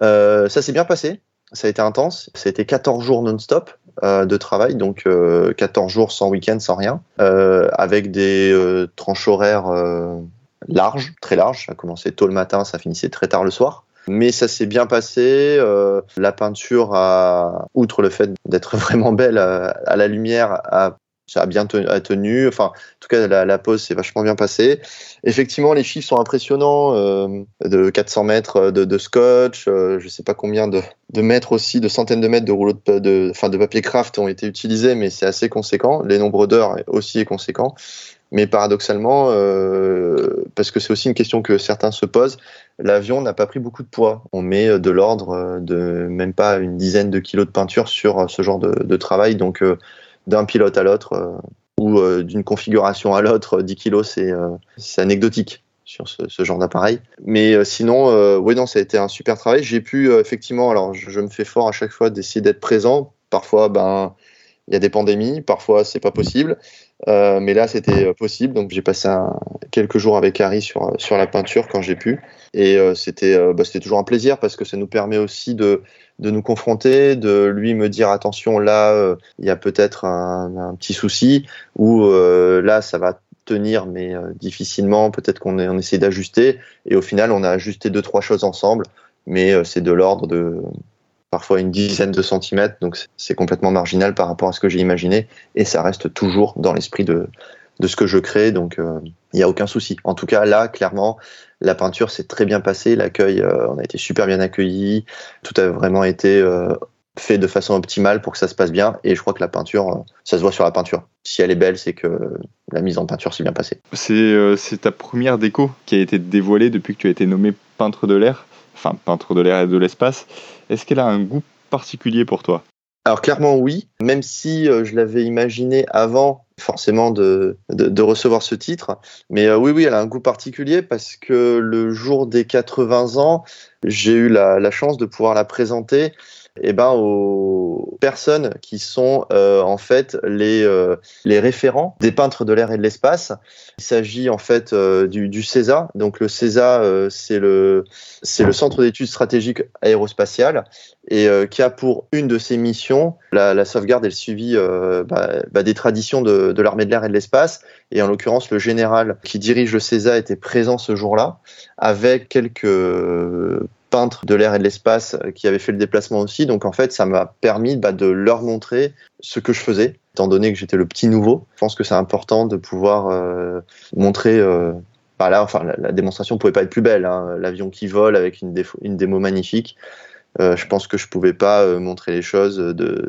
E: Ça s'est bien passé, ça a été intense. Ça a été 14 jours non-stop euh, de travail, donc euh, 14 jours sans week-end, sans rien, euh, avec des euh, tranches horaires euh, larges, très larges. Ça commençait tôt le matin, ça finissait très tard le soir. Mais ça s'est bien passé. euh, la peinture, a, outre le fait d'être vraiment belle à, à la lumière, a, ça a bien tenu. Enfin, en tout cas, la, la pose s'est vachement bien passée. Effectivement, les chiffres sont impressionnants. euh, de 400 mètres de, scotch, euh, je sais pas combien de, mètres aussi, de centaines de mètres de rouleaux de, enfin, de papier craft ont été utilisés, mais c'est assez conséquent. Les nombres d'heures aussi est conséquent. Mais paradoxalement, euh, parce que c'est aussi une question que certains se posent, l'avion n'a pas pris beaucoup de poids. On met de l'ordre de même pas une dizaine de kilos de peinture sur ce genre de, travail. Donc, euh, d'un pilote à l'autre euh, ou euh, d'une configuration à l'autre, 10 kilos, c'est euh, anecdotique sur ce, genre d'appareil. Mais euh, sinon, euh, oui, non, ça a été un super travail. J'ai pu euh, effectivement, alors je, me fais fort à chaque fois d'essayer d'être présent. Parfois, ben, il y a des pandémies, parfois c'est pas possible. Euh, mais là, c'était possible. Donc, j'ai passé quelques jours avec Harry sur, sur la peinture quand j'ai pu. Et euh, c'était euh, bah, c'était toujours un plaisir parce que ça nous permet aussi de, de nous confronter, de lui me dire attention, là, euh, il y a peut-être un, petit souci, ou euh, là, ça va tenir, mais euh, difficilement. Peut-être qu'on on essaie d'ajuster. Et au final, on a ajusté deux, trois choses ensemble. Mais c'est de l'ordre de parfois une dizaine de centimètres, donc c'est complètement marginal par rapport à ce que j'ai imaginé, et ça reste toujours dans l'esprit de, de ce que je crée, donc il n'y a aucun souci. En tout cas, là, clairement, la peinture s'est très bien passée, l'accueil, euh, on a été super bien accueillis, tout a vraiment été euh, fait de façon optimale pour que ça se passe bien, et je crois que la peinture, euh, ça se voit sur la peinture. Si elle est belle, c'est que la mise en peinture s'est bien passée.
B: C'est euh, ta première déco qui a été dévoilée depuis que tu as été nommé peintre de l'air, enfin peintre de l'air et de l'espace. Est-ce qu'elle a un goût particulier pour toi?
E: Alors clairement oui, même si je l'avais imaginé avant forcément de, de, de, recevoir ce titre. Mais euh, oui, oui, elle a un goût particulier parce que le jour des 80 ans, j'ai eu la, la, chance de pouvoir la présenter eh ben, aux personnes qui sont euh, en fait les, euh, les référents des peintres de l'air et de l'espace. Il s'agit en fait euh, du, du, CESA. Donc le CESA, c'est le, c'est le Centre d'études stratégiques aérospatiales et qui a pour une de ses missions la, la sauvegarde et le suivi bah, bah, des traditions de, de l'armée de l'air et de l'espace. Et en l'occurrence, le général qui dirige le CESA était présent ce jour-là avec quelques de l'air et de l'espace euh, qui avaient fait le déplacement aussi. Donc en fait, ça m'a permis bah, de leur montrer ce que je faisais, étant donné que j'étais le petit nouveau. Je pense que c'est important de pouvoir euh, montrer. Euh, bah là, enfin, la, démonstration pouvait pas être plus belle. Hein. L'avion qui vole avec une, démo magnifique. Euh, je pense que je pouvais pas montrer les choses de,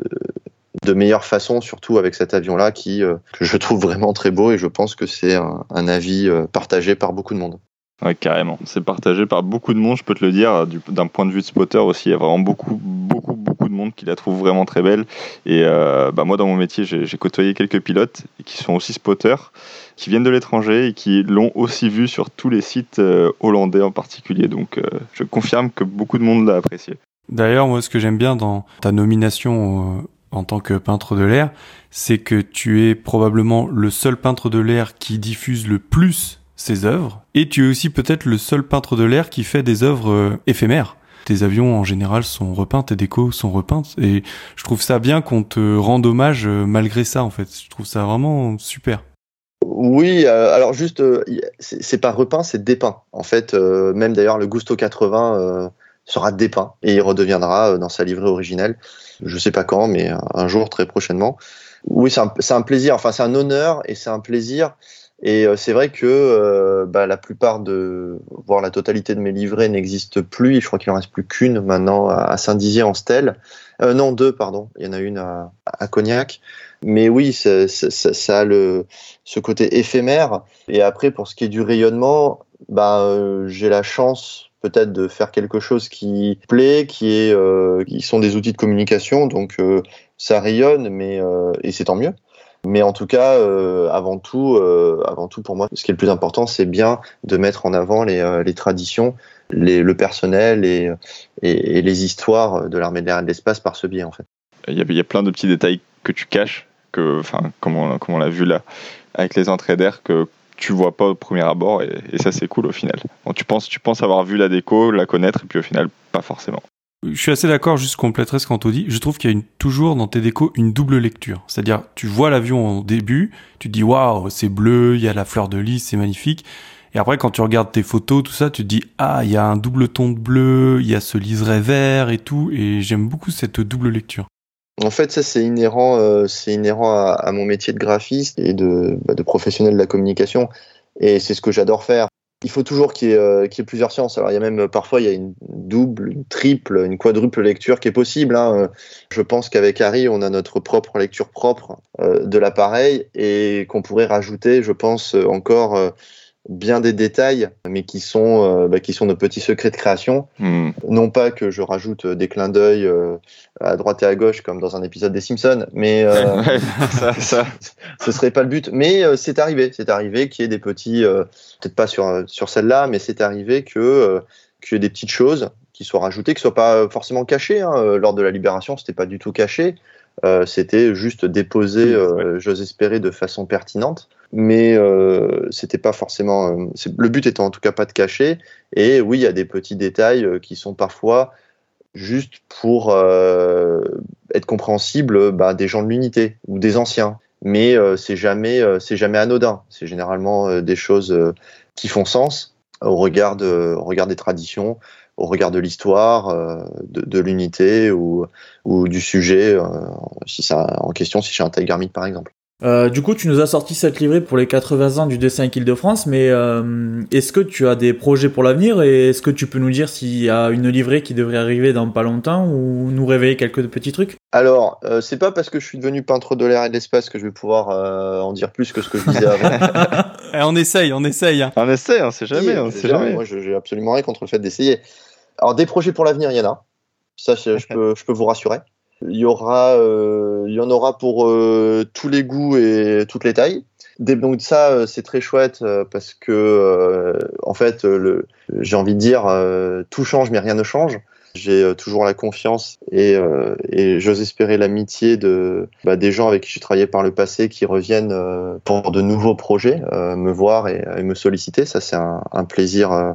E: meilleure façon, surtout avec cet avion-là qui je trouve vraiment très beau et je pense que c'est un avis partagé par beaucoup de monde.
B: Ouais, carrément. C'est partagé par beaucoup de monde, je peux te le dire. D'un point de vue de spotter aussi, il y a vraiment beaucoup, beaucoup, beaucoup de monde qui la trouve vraiment très belle. Et euh, bah moi, dans mon métier, j'ai côtoyé quelques pilotes qui sont aussi spotters, qui viennent de l'étranger et qui l'ont aussi vu sur tous les sites euh, hollandais en particulier. Donc, euh, je confirme que beaucoup de monde l'a apprécié.
A: D'ailleurs, moi, ce que j'aime bien dans ta nomination en tant que peintre de l'air, c'est que tu es probablement le seul peintre de l'air qui diffuse le plus ses œuvres. Et tu es aussi peut-être le seul peintre de l'air qui fait des œuvres euh, éphémères. Tes avions en général sont repeints, tes décos sont repeintes. Et je trouve ça bien qu'on te rende hommage euh, malgré ça, en fait. Je trouve ça vraiment super.
E: Oui, euh, alors juste, c'est pas repeint, c'est dépeint. En fait, même d'ailleurs, le Gusto 80 sera dépeint et il redeviendra dans sa livrée originelle. Je sais pas quand, mais un jour, très prochainement. Oui, c'est un, plaisir, enfin, c'est un honneur et c'est un plaisir et euh, c'est vrai que euh, bah, la plupart de, voire la totalité de mes livrets n'existent plus. Je crois qu'il en reste plus qu'une maintenant à Saint-Dizier en stèle. Euh, non, deux, pardon. Il y en a une à, à Cognac. Mais oui, ça, ça, ça, a le, ce côté éphémère. Et après, pour ce qui est du rayonnement, bah, euh, j'ai la chance peut-être de faire quelque chose qui plaît, qui est, euh, qui sont des outils de communication. Donc ça rayonne, mais et c'est tant mieux. Mais en tout cas, euh, avant tout, euh, avant tout pour moi, ce qui est le plus important, c'est bien de mettre en avant les, euh, traditions, le personnel et, les histoires de l'armée de l'air et de l'espace par ce biais en fait.
B: Il y, a, plein de petits détails que tu caches, enfin, comme on, l'a vu là avec les entrées d'air, que tu vois pas au premier abord et, ça c'est cool au final. Tu penses, tu penses avoir vu la déco, la connaître et puis au final pas forcément.
A: Je suis assez d'accord, juste compléterai ce qu'Anto dit. Je trouve qu'il y a toujours dans tes décos une double lecture. C'est-à-dire, tu vois l'avion au début, tu te dis waouh, c'est bleu, il y a la fleur de lys, c'est magnifique. Et après, quand tu regardes tes photos, tout ça, tu te dis ah, il y a un double ton de bleu, il y a ce liseré vert et tout. Et j'aime beaucoup cette double lecture.
E: En fait, ça c'est inhérent, euh, c'est inhérent à, mon métier de graphiste et bah, de professionnel de la communication. Et c'est ce que j'adore faire il faut toujours qu'il y, euh, qu y, ait plusieurs séances. Alors il y a même parfois il y a une double, une triple, une quadruple lecture qui est possible. Hein. Je pense qu'avec Harry, on a notre propre lecture propre euh, de l'appareil et qu'on pourrait rajouter, je pense, encore euh, bien des détails, mais qui sont, euh, bah, qui sont nos petits secrets de création. Mm. Non pas que je rajoute euh, des clins d'œil euh, à droite et à gauche comme dans un épisode des Simpsons, mais euh, ça, ça. ce serait pas le but. Mais euh, c'est arrivé, c'est arrivé qu'il y ait des petits, peut-être pas sur sur celle-là, mais c'est arrivé que qu'il y ait des petites choses qui soient rajoutées, qui soient pas forcément cachées. Hein. Lors de la libération, c'était pas du tout caché. C'était juste déposé, euh, j'ose espérer, de façon pertinente. Mais euh, c'était pas forcément. Euh, le but étant en tout cas pas de cacher. Et oui, il y a des petits détails euh, qui sont parfois juste pour être compréhensibles bah, des gens de l'unité ou des anciens. Mais c'est jamais, c'est jamais anodin. C'est généralement des choses qui font sens au regard, de, au regard des traditions, au regard de l'histoire, euh, de, de l'unité ou, ou du sujet, euh, si ça en question, si j'ai un Tiger par exemple.
C: Euh, du coup, tu nous as sorti cette livrée pour les 80 ans du dessin Île-de-France, mais euh, est-ce que tu as des projets pour l'avenir et est-ce que tu peux nous dire s'il y a une livrée qui devrait arriver dans pas longtemps ou nous réveiller quelques petits trucs?
E: Alors, euh, c'est pas parce que je suis devenu peintre de l'air et de l'espace que je vais pouvoir euh, en dire plus que ce que je disais avant.
A: Eh, on essaye, on essaye. Hein.
B: On essaye, on sait jamais, on sait jamais.
E: Moi, j'ai absolument rien contre le fait d'essayer. Alors, des projets pour l'avenir, il y en a. Ça, je peux, je peux vous rassurer. Il y aura, il y en aura pour tous les goûts et toutes les tailles. Donc ça, c'est très chouette parce que en fait, j'ai envie de dire, tout change mais rien ne change. J'ai euh, toujours la confiance et, euh, et j'ose espérer l'amitié de bah, des gens avec qui j'ai travaillé par le passé qui reviennent euh, pour de nouveaux projets, me voir et, me solliciter. Ça, c'est un, un, plaisir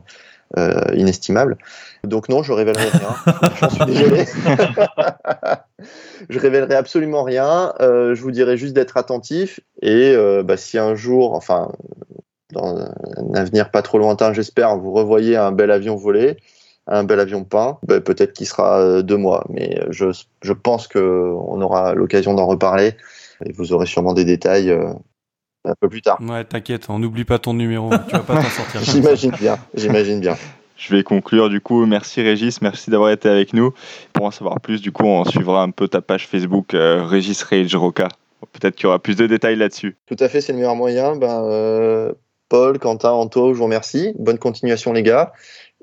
E: inestimable. Donc non, je révélerai rien. J'en suis désolé. je révélerai absolument rien. je vous dirai juste d'être attentif et bah, si un jour, enfin dans un avenir pas trop lointain, j'espère, vous revoyez un bel avion volé un bel avion peint, ben, peut-être qu'il sera euh, deux mois. Mais euh, je, je pense qu'on aura l'occasion d'en reparler et vous aurez sûrement des détails euh, un peu plus tard.
A: Ouais, t'inquiète, on n'oublie pas ton numéro, tu vas pas t'en sortir.
E: j'imagine bien, j'imagine bien.
B: Je vais conclure du coup. Merci Régis, merci d'avoir été avec nous. Pour en savoir plus, du coup, on suivra un peu ta page Facebook Régis Rage Roca. Peut-être qu'il y aura plus de détails là-dessus.
E: Tout à fait, c'est le meilleur moyen. Ben, Paul, Quentin, Anto, je vous remercie. Bonne continuation les gars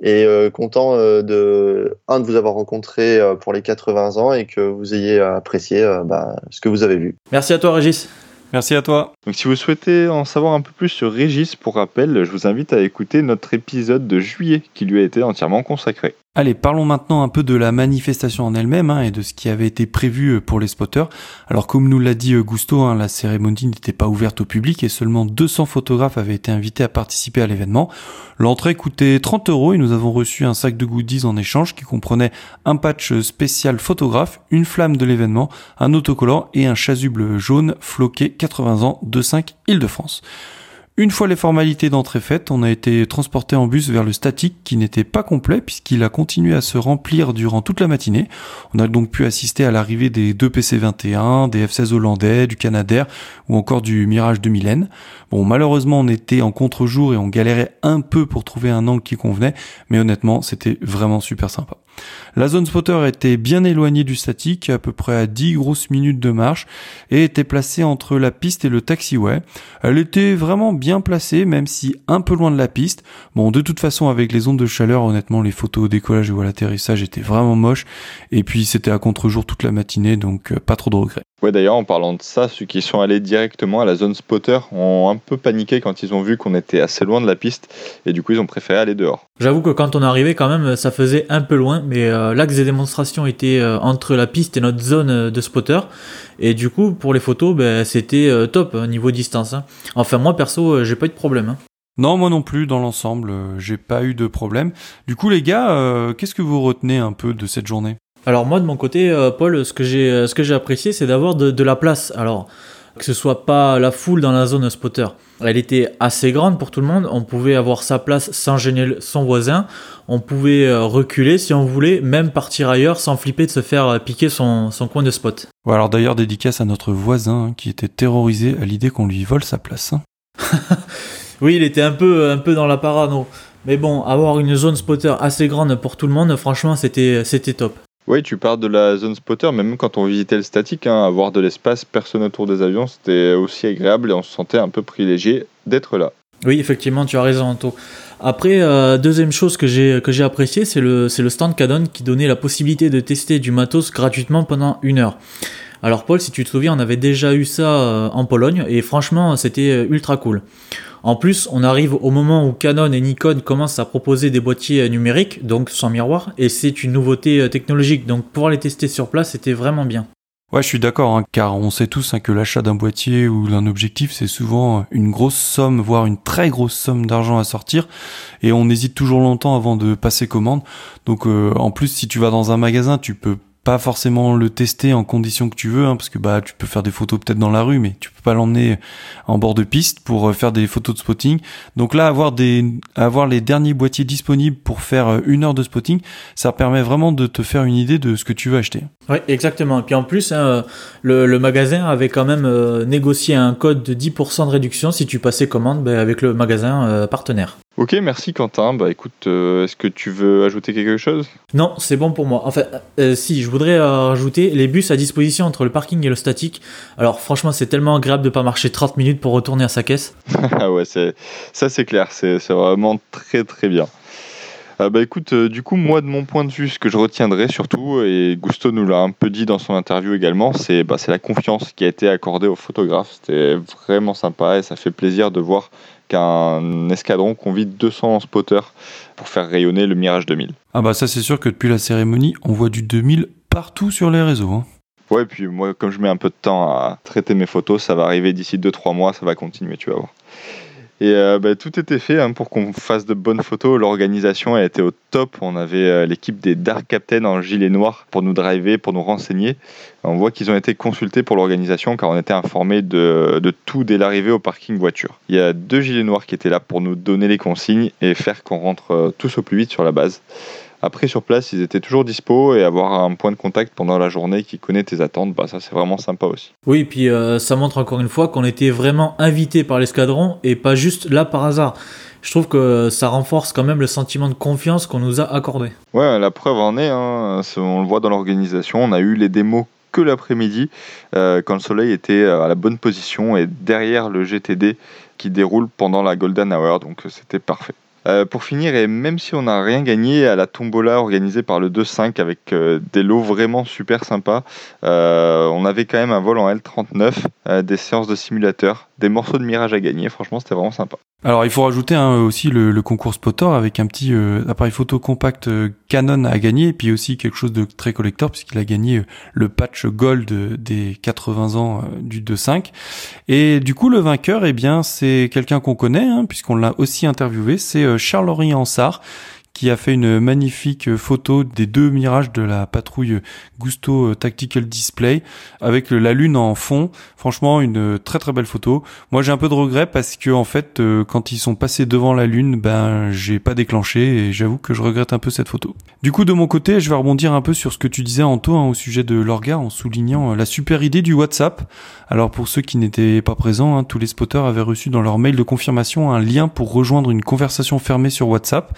E: et euh, content euh, de un de vous avoir rencontré euh, pour les 80 ans et que vous ayez apprécié bah, ce que vous avez vu.
C: Merci à toi Régis.
A: Merci à toi.
B: Donc si vous souhaitez en savoir un peu plus sur Régis, pour rappel, je vous invite à écouter notre épisode de juillet qui lui a été entièrement consacré.
A: Allez, parlons maintenant un peu de la manifestation en elle-même hein, et de ce qui avait été prévu euh, pour les spotters. Alors comme nous l'a dit euh, Gusto, hein, la cérémonie n'était pas ouverte au public et seulement 200 photographes avaient été invités à participer à l'événement. L'entrée coûtait 30 euros et nous avons reçu un sac de goodies en échange qui comprenait un patch spécial photographe, une flamme de l'événement, un autocollant et un chasuble jaune floqué 80 ans de 5 Île-de-France. Une fois les formalités d'entrée faites, on a été transporté en bus vers le statique qui n'était pas complet puisqu'il a continué à se remplir durant toute la matinée. On a donc pu assister à l'arrivée des deux PC-21, des F-16 hollandais, du Canadair ou encore du Mirage 2000N. Bon, malheureusement, on était en contre-jour et on galérait un peu pour trouver un angle qui convenait, mais honnêtement, c'était vraiment super sympa. La zone spotter était bien éloignée du statique, à peu près à 10 grosses minutes de marche, et était placée entre la piste et le taxiway. Elle était vraiment bien placée, même si un peu loin de la piste. Bon, de toute façon, avec les ondes de chaleur, honnêtement, les photos au décollage ou à l'atterrissage étaient vraiment moches, et puis c'était à contre-jour toute la matinée, donc euh, pas trop de regrets.
B: Ouais, d'ailleurs, en parlant de ça, ceux qui sont allés directement à la zone spotter ont un peu paniqué quand ils ont vu qu'on était assez loin de la piste, et du coup, ils ont préféré aller dehors.
C: J'avoue que quand on est arrivé, quand même, ça faisait un peu loin, mais euh, l'axe des démonstrations était euh, entre la piste et notre zone euh, de spotter. Et du coup, pour les photos, ben, c'était top hein, niveau distance. Hein. Enfin, moi perso, j'ai pas eu de problème. Hein.
A: Non, moi non plus, dans l'ensemble, j'ai pas eu de problème. Du coup, les gars, qu'est-ce que vous retenez un peu de cette journée?
C: Alors moi, de mon côté, Paul, ce que j'ai, ce que j'ai apprécié, c'est d'avoir de, de la place. Alors, que ce soit pas la foule dans la zone spotter. Elle était assez grande pour tout le monde, on pouvait avoir sa place sans gêner son voisin, on pouvait euh, reculer si on voulait, même partir ailleurs sans flipper de se faire euh, piquer son, coin de spot.
A: alors d'ailleurs dédicace à notre voisin hein, qui était terrorisé à l'idée qu'on lui vole sa place. Hein.
C: oui, il était un peu, un peu dans la parano. Mais bon, avoir une zone spotter assez grande pour tout le monde, franchement, c'était, c'était top.
B: Oui, tu parles de la zone spotter, même quand on visitait le statique, hein, avoir de l'espace, personne autour des avions, c'était aussi agréable et on se sentait un peu privilégié d'être là.
C: Oui, effectivement, tu as raison, Anto. Après, euh, deuxième chose que j'ai que apprécié, c'est le c'est le stand Canon qui donnait la possibilité de tester du matos gratuitement pendant une heure. Alors Paul, si tu te souviens, on avait déjà eu ça euh, en Pologne et franchement, c'était euh, ultra cool. En plus, on arrive au moment où Canon et Nikon commencent à proposer des boîtiers numériques, donc sans miroir, et c'est une nouveauté euh, technologique. Donc pouvoir les tester sur place, c'était vraiment bien.
A: Ouais, je suis d'accord, hein, car on sait tous hein, que l'achat d'un boîtier ou d'un objectif, c'est souvent une grosse somme, voire une très grosse somme d'argent à sortir, et on hésite toujours longtemps avant de passer commande. Donc, euh, en plus, si tu vas dans un magasin, tu peux pas forcément le tester en conditions que tu veux, hein, parce que bah tu peux faire des photos peut-être dans la rue, mais tu peux pas l'emmener en bord de piste pour euh, faire des photos de spotting. Donc là, avoir des avoir les derniers boîtiers disponibles pour faire euh, une heure de spotting, ça permet vraiment de te faire une idée de ce que tu veux acheter.
C: Oui, exactement. Et puis en plus, hein, le, le, magasin avait quand même euh, négocié un code de 10% de réduction si tu passais commande ben, avec le magasin partenaire.
B: Ok, merci Quentin. Bah écoute, euh, est-ce que tu veux ajouter quelque chose?
C: Non, c'est bon pour moi. Enfin, euh, si, je voudrais euh, rajouter les bus à disposition entre le parking et le statique. Alors franchement, c'est tellement agréable de pas marcher 30 minutes pour retourner à sa caisse.
B: Ah ouais, ça c'est clair, c'est vraiment très très bien. Euh, bah écoute, euh, du coup, moi de mon point de vue, ce que je retiendrai surtout, et Gusto nous l'a un peu dit dans son interview également, c'est bah, la confiance qui a été accordée aux photographes. C'était vraiment sympa et ça fait plaisir de voir qu'un escadron convie 200 spotters pour faire rayonner le Mirage 2000.
A: Ah bah ça c'est sûr que depuis la cérémonie, on voit du 2000 partout sur les réseaux. Hein.
B: Ouais, puis moi, comme je mets un peu de temps à traiter mes photos, ça va arriver d'ici 2-3 mois, ça va continuer, tu vas voir. Et euh, bah, tout était fait hein, pour qu'on fasse de bonnes photos. L'organisation a été au top. On avait euh, l'équipe des Dark Captain en gilet noir pour nous driver, pour nous renseigner. On voit qu'ils ont été consultés pour l'organisation car on était informés de, de tout dès l'arrivée au parking voiture. Il y a deux gilets noirs qui étaient là pour nous donner les consignes et faire qu'on rentre euh, tous au plus vite sur la base. Après, sur place, ils étaient toujours dispo et avoir un point de contact pendant la journée qui connaît tes attentes, bah, ça c'est vraiment sympa aussi.
C: Oui, puis euh, ça montre encore une fois qu'on était vraiment invité par l'escadron et pas juste là par hasard. Je trouve que ça renforce quand même le sentiment de confiance qu'on nous a accordé.
B: Ouais, la preuve en est, hein, on le voit dans l'organisation, on a eu les démos que l'après-midi euh, quand le soleil était à la bonne position et derrière le GTD qui déroule pendant la Golden Hour, donc c'était parfait. Euh, pour finir, et même si on n'a rien gagné à la tombola organisée par le 2-5 avec euh, des lots vraiment super sympas, euh, on avait quand même un vol en L39, des séances de simulateur, des morceaux de mirage à gagner. Franchement, c'était vraiment sympa.
A: Alors il faut rajouter hein, aussi le, le, concours spotter avec un petit euh, appareil photo compact euh, Canon à gagner et puis aussi quelque chose de très collector puisqu'il a gagné euh, le patch gold des 80 ans du 2.5 et du coup le vainqueur eh bien c'est quelqu'un qu'on connaît hein, puisqu'on l'a aussi interviewé c'est Charles-Henri Ansart qui a fait une magnifique photo des deux mirages de la patrouille Gusto Tactical Display avec la lune en fond. Franchement, une très très belle photo. Moi, j'ai un peu de regret parce que en fait, euh, quand ils sont passés devant la lune, ben j'ai pas déclenché et j'avoue que je regrette un peu cette photo. Du coup, de mon côté, je vais rebondir un peu sur ce que tu disais Anto hein, au sujet de l'orga en soulignant euh, la super idée du WhatsApp. Alors pour ceux qui n'étaient pas présents, hein, tous les spotters avaient reçu dans leur mail de confirmation un lien pour rejoindre une conversation fermée sur WhatsApp.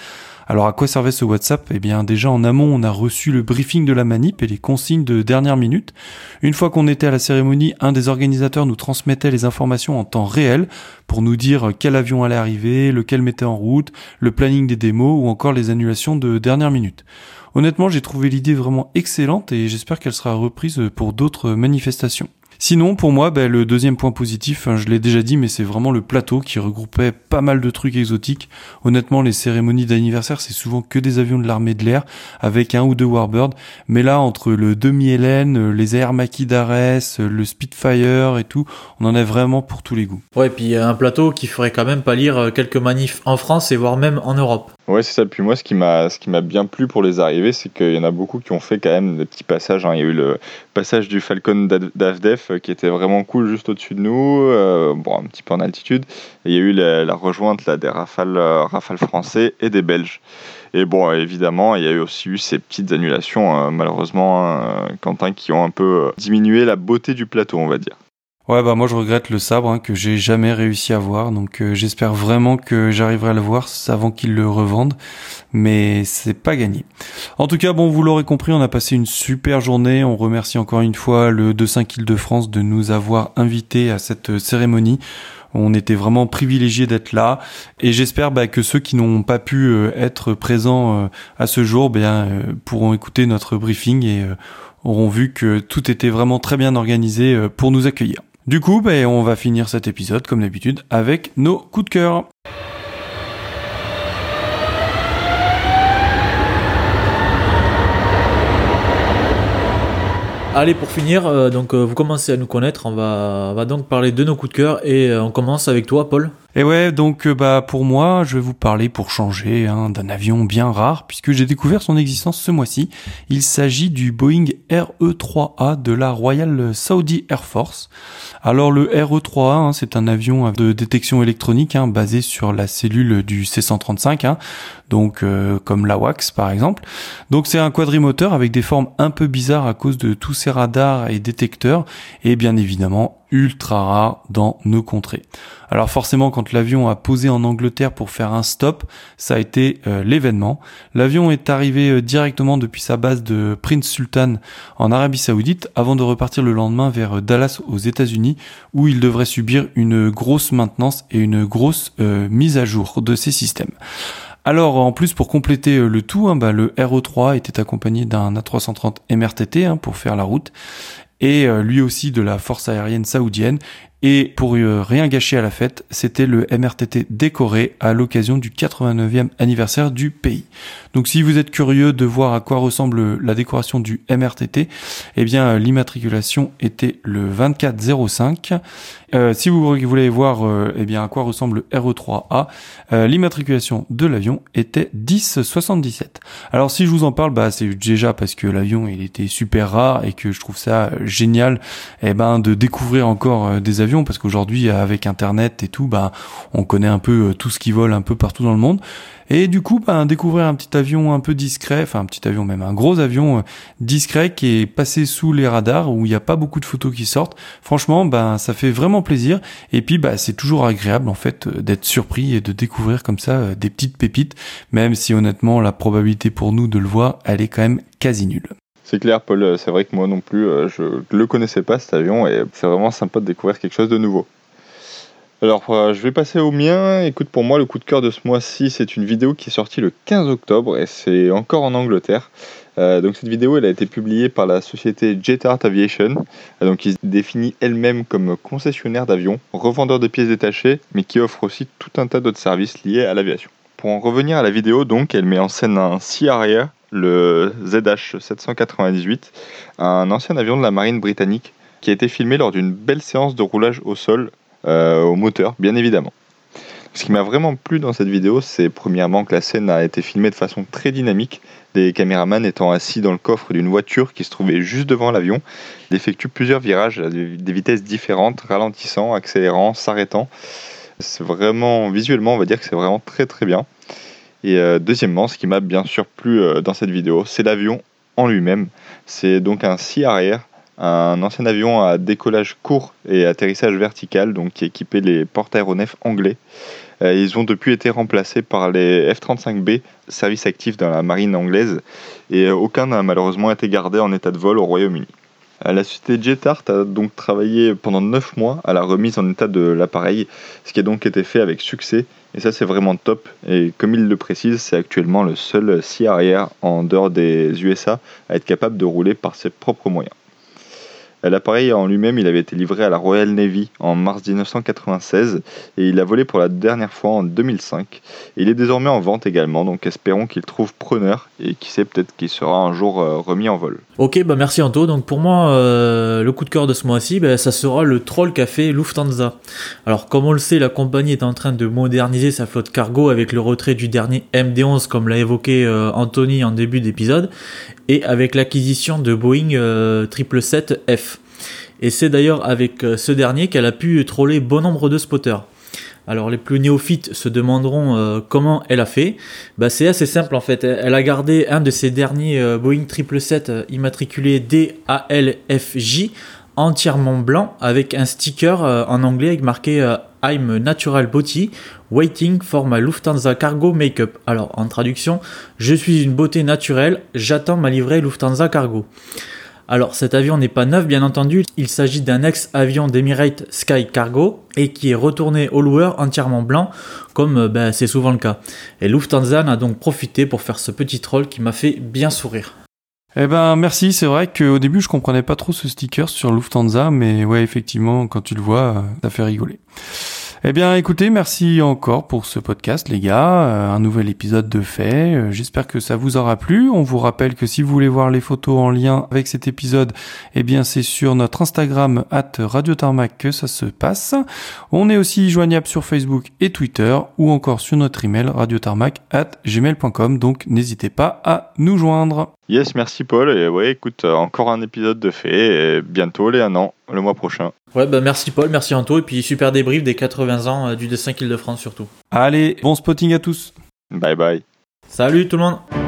A: Alors à quoi servait ce WhatsApp? Eh bien déjà en amont on a reçu le briefing de la manip et les consignes de dernière minute. Une fois qu'on était à la cérémonie, un des organisateurs nous transmettait les informations en temps réel pour nous dire quel avion allait arriver, lequel mettait en route, le planning des démos ou encore les annulations de dernière minute. Honnêtement j'ai trouvé l'idée vraiment excellente et j'espère qu'elle sera reprise pour d'autres manifestations. Sinon, pour moi, ben, le deuxième point positif, hein, je l'ai déjà dit, mais c'est vraiment le plateau qui regroupait pas mal de trucs exotiques. Honnêtement, les cérémonies d'anniversaire, c'est souvent que des avions de l'armée de l'air avec un ou deux Warbird. Mais là, entre le demi-Hélène, les Air Macchi d'Ares, le Spitfire et tout, on en a vraiment pour tous les goûts.
C: Ouais, et puis un plateau qui ferait quand même pas lire euh, quelques manifs en France et voire même en Europe.
B: Ouais, c'est ça. Puis moi, ce qui m'a, ce qui m'a bien plu pour les arrivées, c'est qu'il y en a beaucoup qui ont fait quand même des petits passages. Hein. Il y a eu le passage du Falcon d'Avdef euh, qui était vraiment cool juste au-dessus de nous, euh, bon, un petit peu en altitude. Il y a eu la, rejointe là, des rafales, euh, rafales français et des Belges. Et bon, évidemment, il y a eu aussi eu ces petites annulations, malheureusement, hein, Quentin, qui ont un peu diminué la beauté du plateau, on va dire.
A: Ouais bah moi je regrette le sabre hein, que j'ai jamais réussi à voir donc euh, j'espère vraiment que j'arriverai à le voir avant qu'ils le revendent mais c'est pas gagné. En tout cas bon vous l'aurez compris on a passé une super journée on remercie encore une fois le 2-5 Île-de-France de nous avoir invités à cette euh, cérémonie. On était vraiment privilégiés d'être là et j'espère bah, que ceux qui n'ont pas pu euh, être présents à ce jour bien pourront écouter notre briefing et auront vu que tout était vraiment très bien organisé pour nous accueillir. Du coup, ben, on va finir cet épisode comme d'habitude avec nos coups de cœur.
C: Allez, pour finir, euh, donc euh, vous commencez à nous connaître, on va, donc parler de nos coups de cœur et euh, on commence avec toi, Paul.
A: Et ouais, donc bah pour moi, je vais vous parler pour changer hein, d'un avion bien rare puisque j'ai découvert son existence ce mois-ci. Il s'agit du Boeing RE-3A de la Royal Saudi Air Force. Alors le RE-3A, hein, c'est un avion de détection électronique hein, basé sur la cellule du C-135, hein, donc euh, comme l'AWACS par exemple. Donc c'est un quadrimoteur avec des formes un peu bizarres à cause de tous ces radars et détecteurs et bien évidemment ultra rare dans nos contrées. Alors forcément, quand l'avion a posé en Angleterre pour faire un stop, ça a été euh, l'événement. L'avion est arrivé euh, directement depuis sa base de Prince Sultan en Arabie Saoudite avant de repartir le lendemain vers euh, Dallas aux États-Unis où il devrait subir une grosse maintenance et une grosse mise à jour de ses systèmes. Alors en plus pour compléter le tout, hein, bah, le RE3 était accompagné d'un A330 MRTT hein, pour faire la route et euh, lui aussi de la force aérienne saoudienne et pour euh, rien gâcher à la fête, c'était le MRTT décoré à l'occasion du 89e anniversaire du pays. Donc si vous êtes curieux de voir à quoi ressemble la décoration du MRTT, eh bien l'immatriculation était le 2405. Euh, si vous voulez voir euh, eh bien à quoi ressemble le RE3A, euh, l'immatriculation de l'avion était 1077. Alors si je vous en parle, bah c'est déjà parce que l'avion il était super rare et que je trouve ça génial eh ben de découvrir encore des avions parce qu'aujourd'hui avec internet et tout bah on connaît un peu euh, tout ce qui vole un peu partout dans le monde et du coup bah, découvrir un petit avion un peu discret enfin un petit avion même un gros avion euh, discret qui est passé sous les radars où il n'y a pas beaucoup de photos qui sortent. Franchement bah ça fait vraiment plaisir. Et puis bah c'est toujours agréable en fait euh, d'être surpris et de découvrir comme ça des petites pépites même si honnêtement la probabilité pour nous de le voir elle est quand même quasi nulle.
B: C'est clair, Paul, c'est vrai que moi non plus, euh, je ne le connaissais pas cet avion et c'est vraiment sympa de découvrir quelque chose de nouveau. Alors, euh, je vais passer au mien. Écoute, pour moi, le coup de cœur de ce mois-ci, c'est une vidéo qui est sortie le 15 octobre et c'est encore en Angleterre. Euh, donc, cette vidéo, elle a été publiée par la société Jetart Aviation, donc qui se définit elle-même comme concessionnaire d'avions, revendeur de pièces détachées, mais qui offre aussi tout un tas d'autres services liés à l'aviation. Pour en revenir à la vidéo, donc, elle met en scène un Sea Harrier le ZH798, un ancien avion de la marine britannique qui a été filmé lors d'une belle séance de roulage au sol, euh, au moteur, bien évidemment. Ce qui m'a vraiment plu dans cette vidéo, c'est premièrement que la scène a été filmée de façon très dynamique, les caméramans étant assis dans le coffre d'une voiture qui se trouvait juste devant l'avion. Il effectue plusieurs virages à des vitesses différentes, ralentissant, accélérant, s'arrêtant. C'est vraiment, visuellement, on va dire que c'est vraiment très très bien. Et euh, deuxièmement, ce qui m'a bien sûr plu euh, dans cette vidéo, c'est l'avion en lui-même. C'est donc un Sea Harrier, un ancien avion à décollage court et atterrissage vertical, donc qui équipait les porte-aéronefs anglais. Euh, ils ont depuis été remplacés par les F-35B, service actif dans la marine anglaise, et aucun n'a malheureusement été gardé en état de vol au Royaume-Uni. La société Jetart a donc travaillé pendant 9 mois à la remise en état de l'appareil, ce qui a donc été fait avec succès et ça, c'est vraiment top. Et comme il le précise, c'est actuellement le seul arrière en dehors des USA à être capable de rouler par ses propres moyens. L'appareil en lui-même, il avait été livré à la Royal Navy en mars 1996 et il a volé pour la dernière fois en 2005. il est désormais en vente également, donc espérons qu'il trouve preneur et qui sait peut-être qu'il sera un jour euh, remis en vol.
C: Ok, bah merci Anto. Donc pour moi, euh, le coup de cœur de ce mois-ci, bah, ça sera le troll café Lufthansa. Alors comme on le sait, la compagnie est en train de moderniser sa flotte cargo avec le retrait du dernier MD-11 comme l'a évoqué euh, Anthony en début d'épisode et avec l'acquisition de Boeing 777F. Et c'est d'ailleurs avec euh, ce dernier qu'elle a pu troller bon nombre de spotters. Alors les plus néophytes se demanderont euh, comment elle a fait. Bah, c'est assez simple en fait. Elle a gardé un de ses derniers euh, Boeing 777 immatriculé DALFJ entièrement blanc avec un sticker en anglais avec marqué I'm natural body waiting for my Lufthansa cargo makeup. Alors en traduction, je suis une beauté naturelle, j'attends ma livrée Lufthansa cargo. Alors cet avion n'est pas neuf bien entendu, il s'agit d'un ex-avion d'Emirates Sky Cargo et qui est retourné au loueur entièrement blanc comme euh, ben, c'est souvent le cas. Et Lufthansa a donc profité pour faire ce petit troll qui m'a fait bien sourire.
A: Eh ben merci, c'est vrai qu'au début je comprenais pas trop ce sticker sur Lufthansa, mais ouais effectivement quand tu le vois, euh, ça fait rigoler. Eh bien, écoutez, merci encore pour ce podcast, les gars. Euh, un nouvel épisode de fait. Euh, j'espère que ça vous aura plu. On vous rappelle que si vous voulez voir les photos en lien avec cet épisode, eh bien, c'est sur notre Instagram at Radio Tarmac que ça se passe. On est aussi joignable sur Facebook et Twitter ou encore sur notre email radiotarmac at gmail.com. Donc, n'hésitez pas à nous joindre.
B: Yes, merci Paul. Et ouais, écoute, euh, encore un épisode de fait. Et bientôt les un an, le mois prochain.
C: Ouais, bah merci Paul, merci Anto. Et puis super débrief des 80 ans euh, du dessin Île-de-France surtout.
A: Allez, bon spotting à tous.
B: Bye bye.
C: Salut tout le monde.